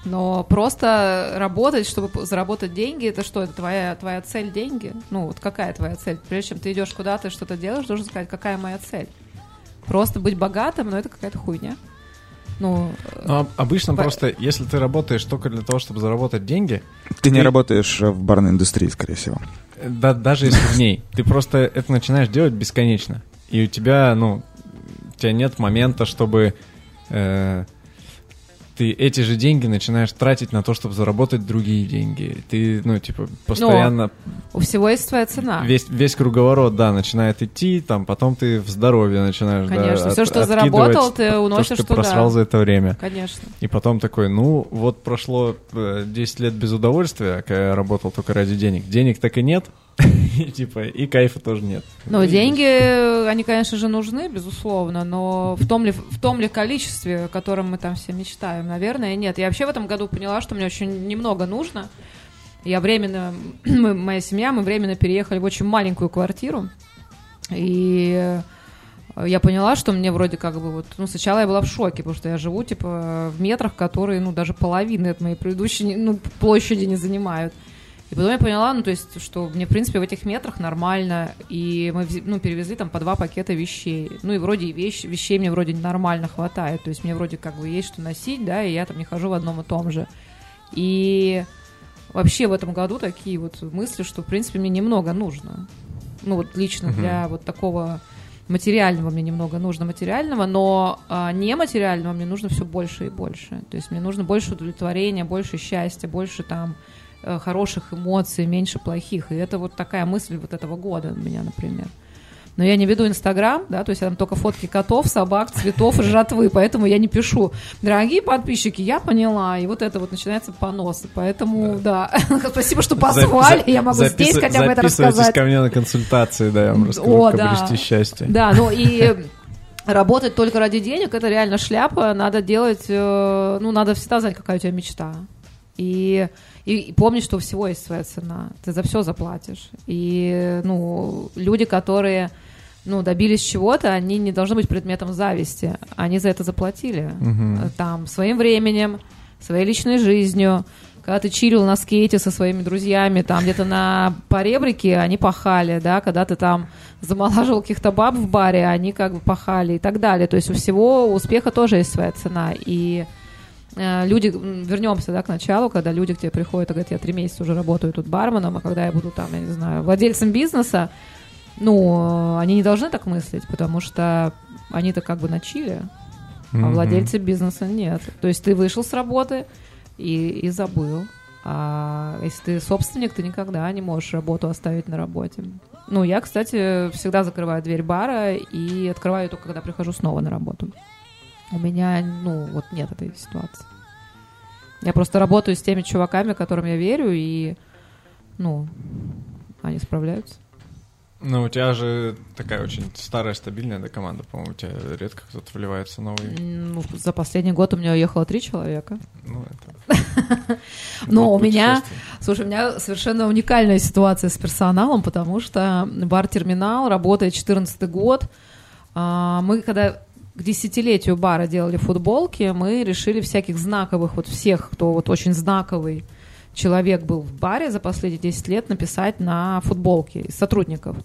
Но просто работать, чтобы заработать деньги, это что, это твоя, твоя цель деньги? Ну, вот какая твоя цель? Прежде чем ты идешь куда-то и что-то делаешь, должен сказать, какая моя цель. Просто быть богатым, но это какая-то хуйня. Ну, ну обычно по... просто, если ты работаешь только для того, чтобы заработать деньги... Ты, ты... не работаешь в барной индустрии, скорее всего. Да, даже если в ней. Ты просто это начинаешь делать бесконечно. И у тебя, ну, у тебя нет момента, чтобы... Э, ты эти же деньги начинаешь тратить на то, чтобы заработать другие деньги. Ты, ну, типа, постоянно... Но у всего есть своя цена. Весь, весь круговорот, да, начинает идти, там, потом ты в здоровье начинаешь, Конечно, да, все, от, что заработал, ты уносишь то, что ты просрал за это время. Конечно. И потом такой, ну, вот прошло 10 э, лет без удовольствия, когда я работал только ради денег. Денег так и нет, и, <laughs> типа, и кайфа тоже нет. Ну, деньги, они, конечно же, нужны, безусловно, но в том ли, в том ли количестве, о котором мы там все мечтаем, наверное, нет. Я вообще в этом году поняла, что мне очень немного нужно. Я временно, <clears throat> мы, моя семья, мы временно переехали в очень маленькую квартиру, и я поняла, что мне вроде как бы вот, ну, сначала я была в шоке, потому что я живу, типа, в метрах, которые, ну, даже половины от моей предыдущей, ну, площади не занимают. И потом я поняла, ну, то есть, что мне, в принципе, в этих метрах нормально, и мы, ну, перевезли там по два пакета вещей. Ну, и вроде и вещь, вещей мне вроде нормально хватает, то есть мне вроде как бы есть что носить, да, и я там не хожу в одном и том же. И вообще в этом году такие вот мысли, что, в принципе, мне немного нужно. Ну, вот лично uh-huh. для вот такого материального мне немного нужно материального, но а, нематериального мне нужно все больше и больше. То есть мне нужно больше удовлетворения, больше счастья, больше там хороших эмоций, меньше плохих. И это вот такая мысль вот этого года у меня, например. Но я не веду Инстаграм, да, то есть я там только фотки котов, собак, цветов и жратвы, поэтому я не пишу. Дорогие подписчики, я поняла, и вот это вот начинается понос. Поэтому, да, да. <laughs> спасибо, что позвали, я могу Запис... здесь хотя бы это рассказать. ко мне на консультации, да, я вам расскажу, О, как да. обрести счастье. Да, ну и работать только ради денег, это реально шляпа, надо делать, э, ну, надо всегда знать, какая у тебя мечта. И и, и помни, что у всего есть своя цена. Ты за все заплатишь. И, ну, люди, которые ну, добились чего-то, они не должны быть предметом зависти. Они за это заплатили. Угу. Там, своим временем, своей личной жизнью. Когда ты чилил на скейте со своими друзьями, там где-то на поребрике, они пахали, да, когда ты там замолаживал каких-то баб в баре, они как бы пахали и так далее. То есть у всего успеха тоже есть своя цена. И люди, вернемся да, к началу, когда люди к тебе приходят и говорят, я три месяца уже работаю тут барменом, а когда я буду там, я не знаю, владельцем бизнеса, ну, они не должны так мыслить, потому что они-то как бы на чиле, а владельцы бизнеса нет. То есть ты вышел с работы и, и забыл. А если ты собственник, ты никогда не можешь работу оставить на работе. Ну, я, кстати, всегда закрываю дверь бара и открываю только, когда прихожу снова на работу. У меня, ну, вот нет этой ситуации. Я просто работаю с теми чуваками, которым я верю, и, ну, они справляются. Ну, у тебя же такая очень старая, стабильная да, команда, по-моему, у тебя редко кто-то вливается новый. Ну, за последний год у меня уехало три человека. Ну, это... <laughs> Но у меня, слушай, у меня совершенно уникальная ситуация с персоналом, потому что бар-терминал работает 14 год. А, мы когда к десятилетию бара делали футболки, мы решили всяких знаковых, вот всех, кто вот очень знаковый человек был в баре за последние 10 лет, написать на футболке из сотрудников.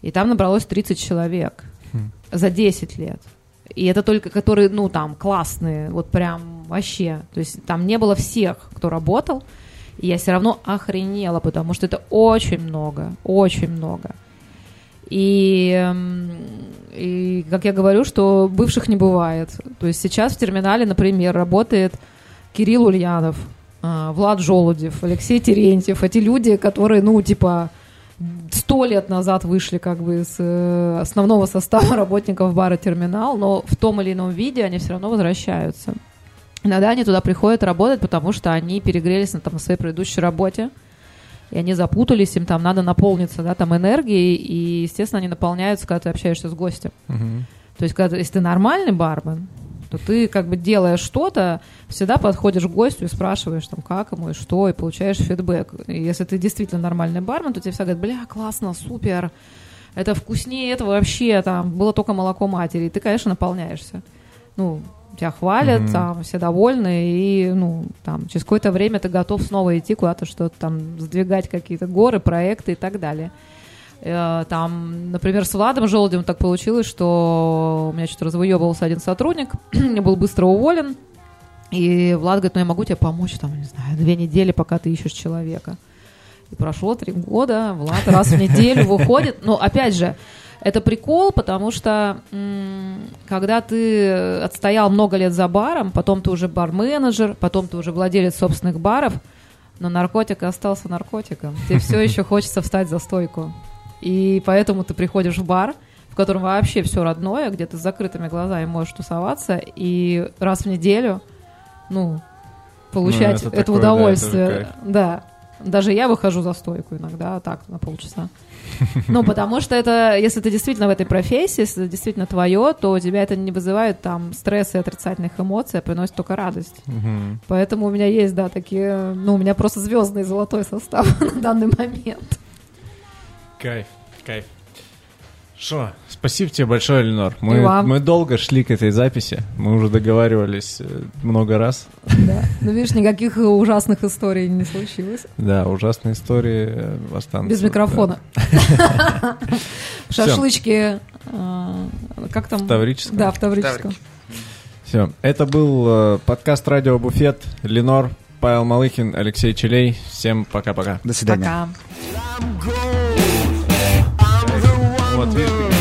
И там набралось 30 человек хм. за 10 лет. И это только которые, ну, там, классные, вот прям вообще. То есть там не было всех, кто работал. И я все равно охренела, потому что это очень много, очень много. И, и, как я говорю, что бывших не бывает. То есть сейчас в терминале, например, работает Кирилл Ульянов, а, Влад Желудев, Алексей Терентьев. Эти люди, которые, ну, типа, сто лет назад вышли как бы из э, основного состава работников бара «Терминал», но в том или ином виде они все равно возвращаются. Иногда они туда приходят работать, потому что они перегрелись на, там, на своей предыдущей работе, и они запутались, им там надо наполниться, да, там энергией, и, естественно, они наполняются, когда ты общаешься с гостем. Uh-huh. То есть, когда, если ты нормальный бармен, что ты как бы делая что-то, всегда подходишь к гостю и спрашиваешь там, как ему и что, и получаешь фидбэк. И если ты действительно нормальный бармен, то тебе всегда говорят, бля, классно, супер, это вкуснее этого вообще, там, было только молоко матери, и ты, конечно, наполняешься. Ну, тебя хвалят, Мгм. там, все довольны, и, ну, там, через какое-то время ты готов снова идти куда-то, что-то там, сдвигать какие-то горы, проекты и так далее. Э, Там, например, с Владом Желудем так получилось, что у меня что-то развыебывался один сотрудник, <clears throat> я был быстро уволен, и Влад говорит, ну я могу тебе помочь, там, не знаю, две недели, пока ты ищешь человека. И прошло три года, Влад раз в неделю выходит. Но опять же, это прикол, потому что когда ты отстоял много лет за баром, потом ты уже бар-менеджер, потом ты уже владелец собственных баров, но наркотик остался наркотиком. Тебе все <laughs> еще хочется встать за стойку. И поэтому ты приходишь в бар, в котором вообще все родное, где ты с закрытыми глазами можешь тусоваться, и раз в неделю, ну, получать Ну, это это, такое, да, удовольствие. это же кайф. Да. Даже я выхожу за стойку иногда, так, на полчаса. Ну, потому что это, если ты действительно в этой профессии, если это действительно твое, то у тебя это не вызывает там стресса и отрицательных эмоций, а приносит только радость. Мгм. Поэтому у меня есть, да, такие, ну, у меня просто звездный золотой состав <laughs> на данный момент. Кайф, кайф. Шо, спасибо тебе большое, Ленор. Мы, И вам. мы долго шли к этой записи. Мы уже договаривались э, много раз. Да. Ну, видишь, никаких ужасных историй не случилось. Да, ужасные истории э, останутся. Без микрофона. <laughs> Шашлычки. э, Как там? В Таврическом. Да, в Таврическом. Все, это был подкаст «Радио Буфет». Ленор, Павел Малыхин, Алексей Челей. Всем пока-пока. До свидания. Пока. Вот, видишь, ты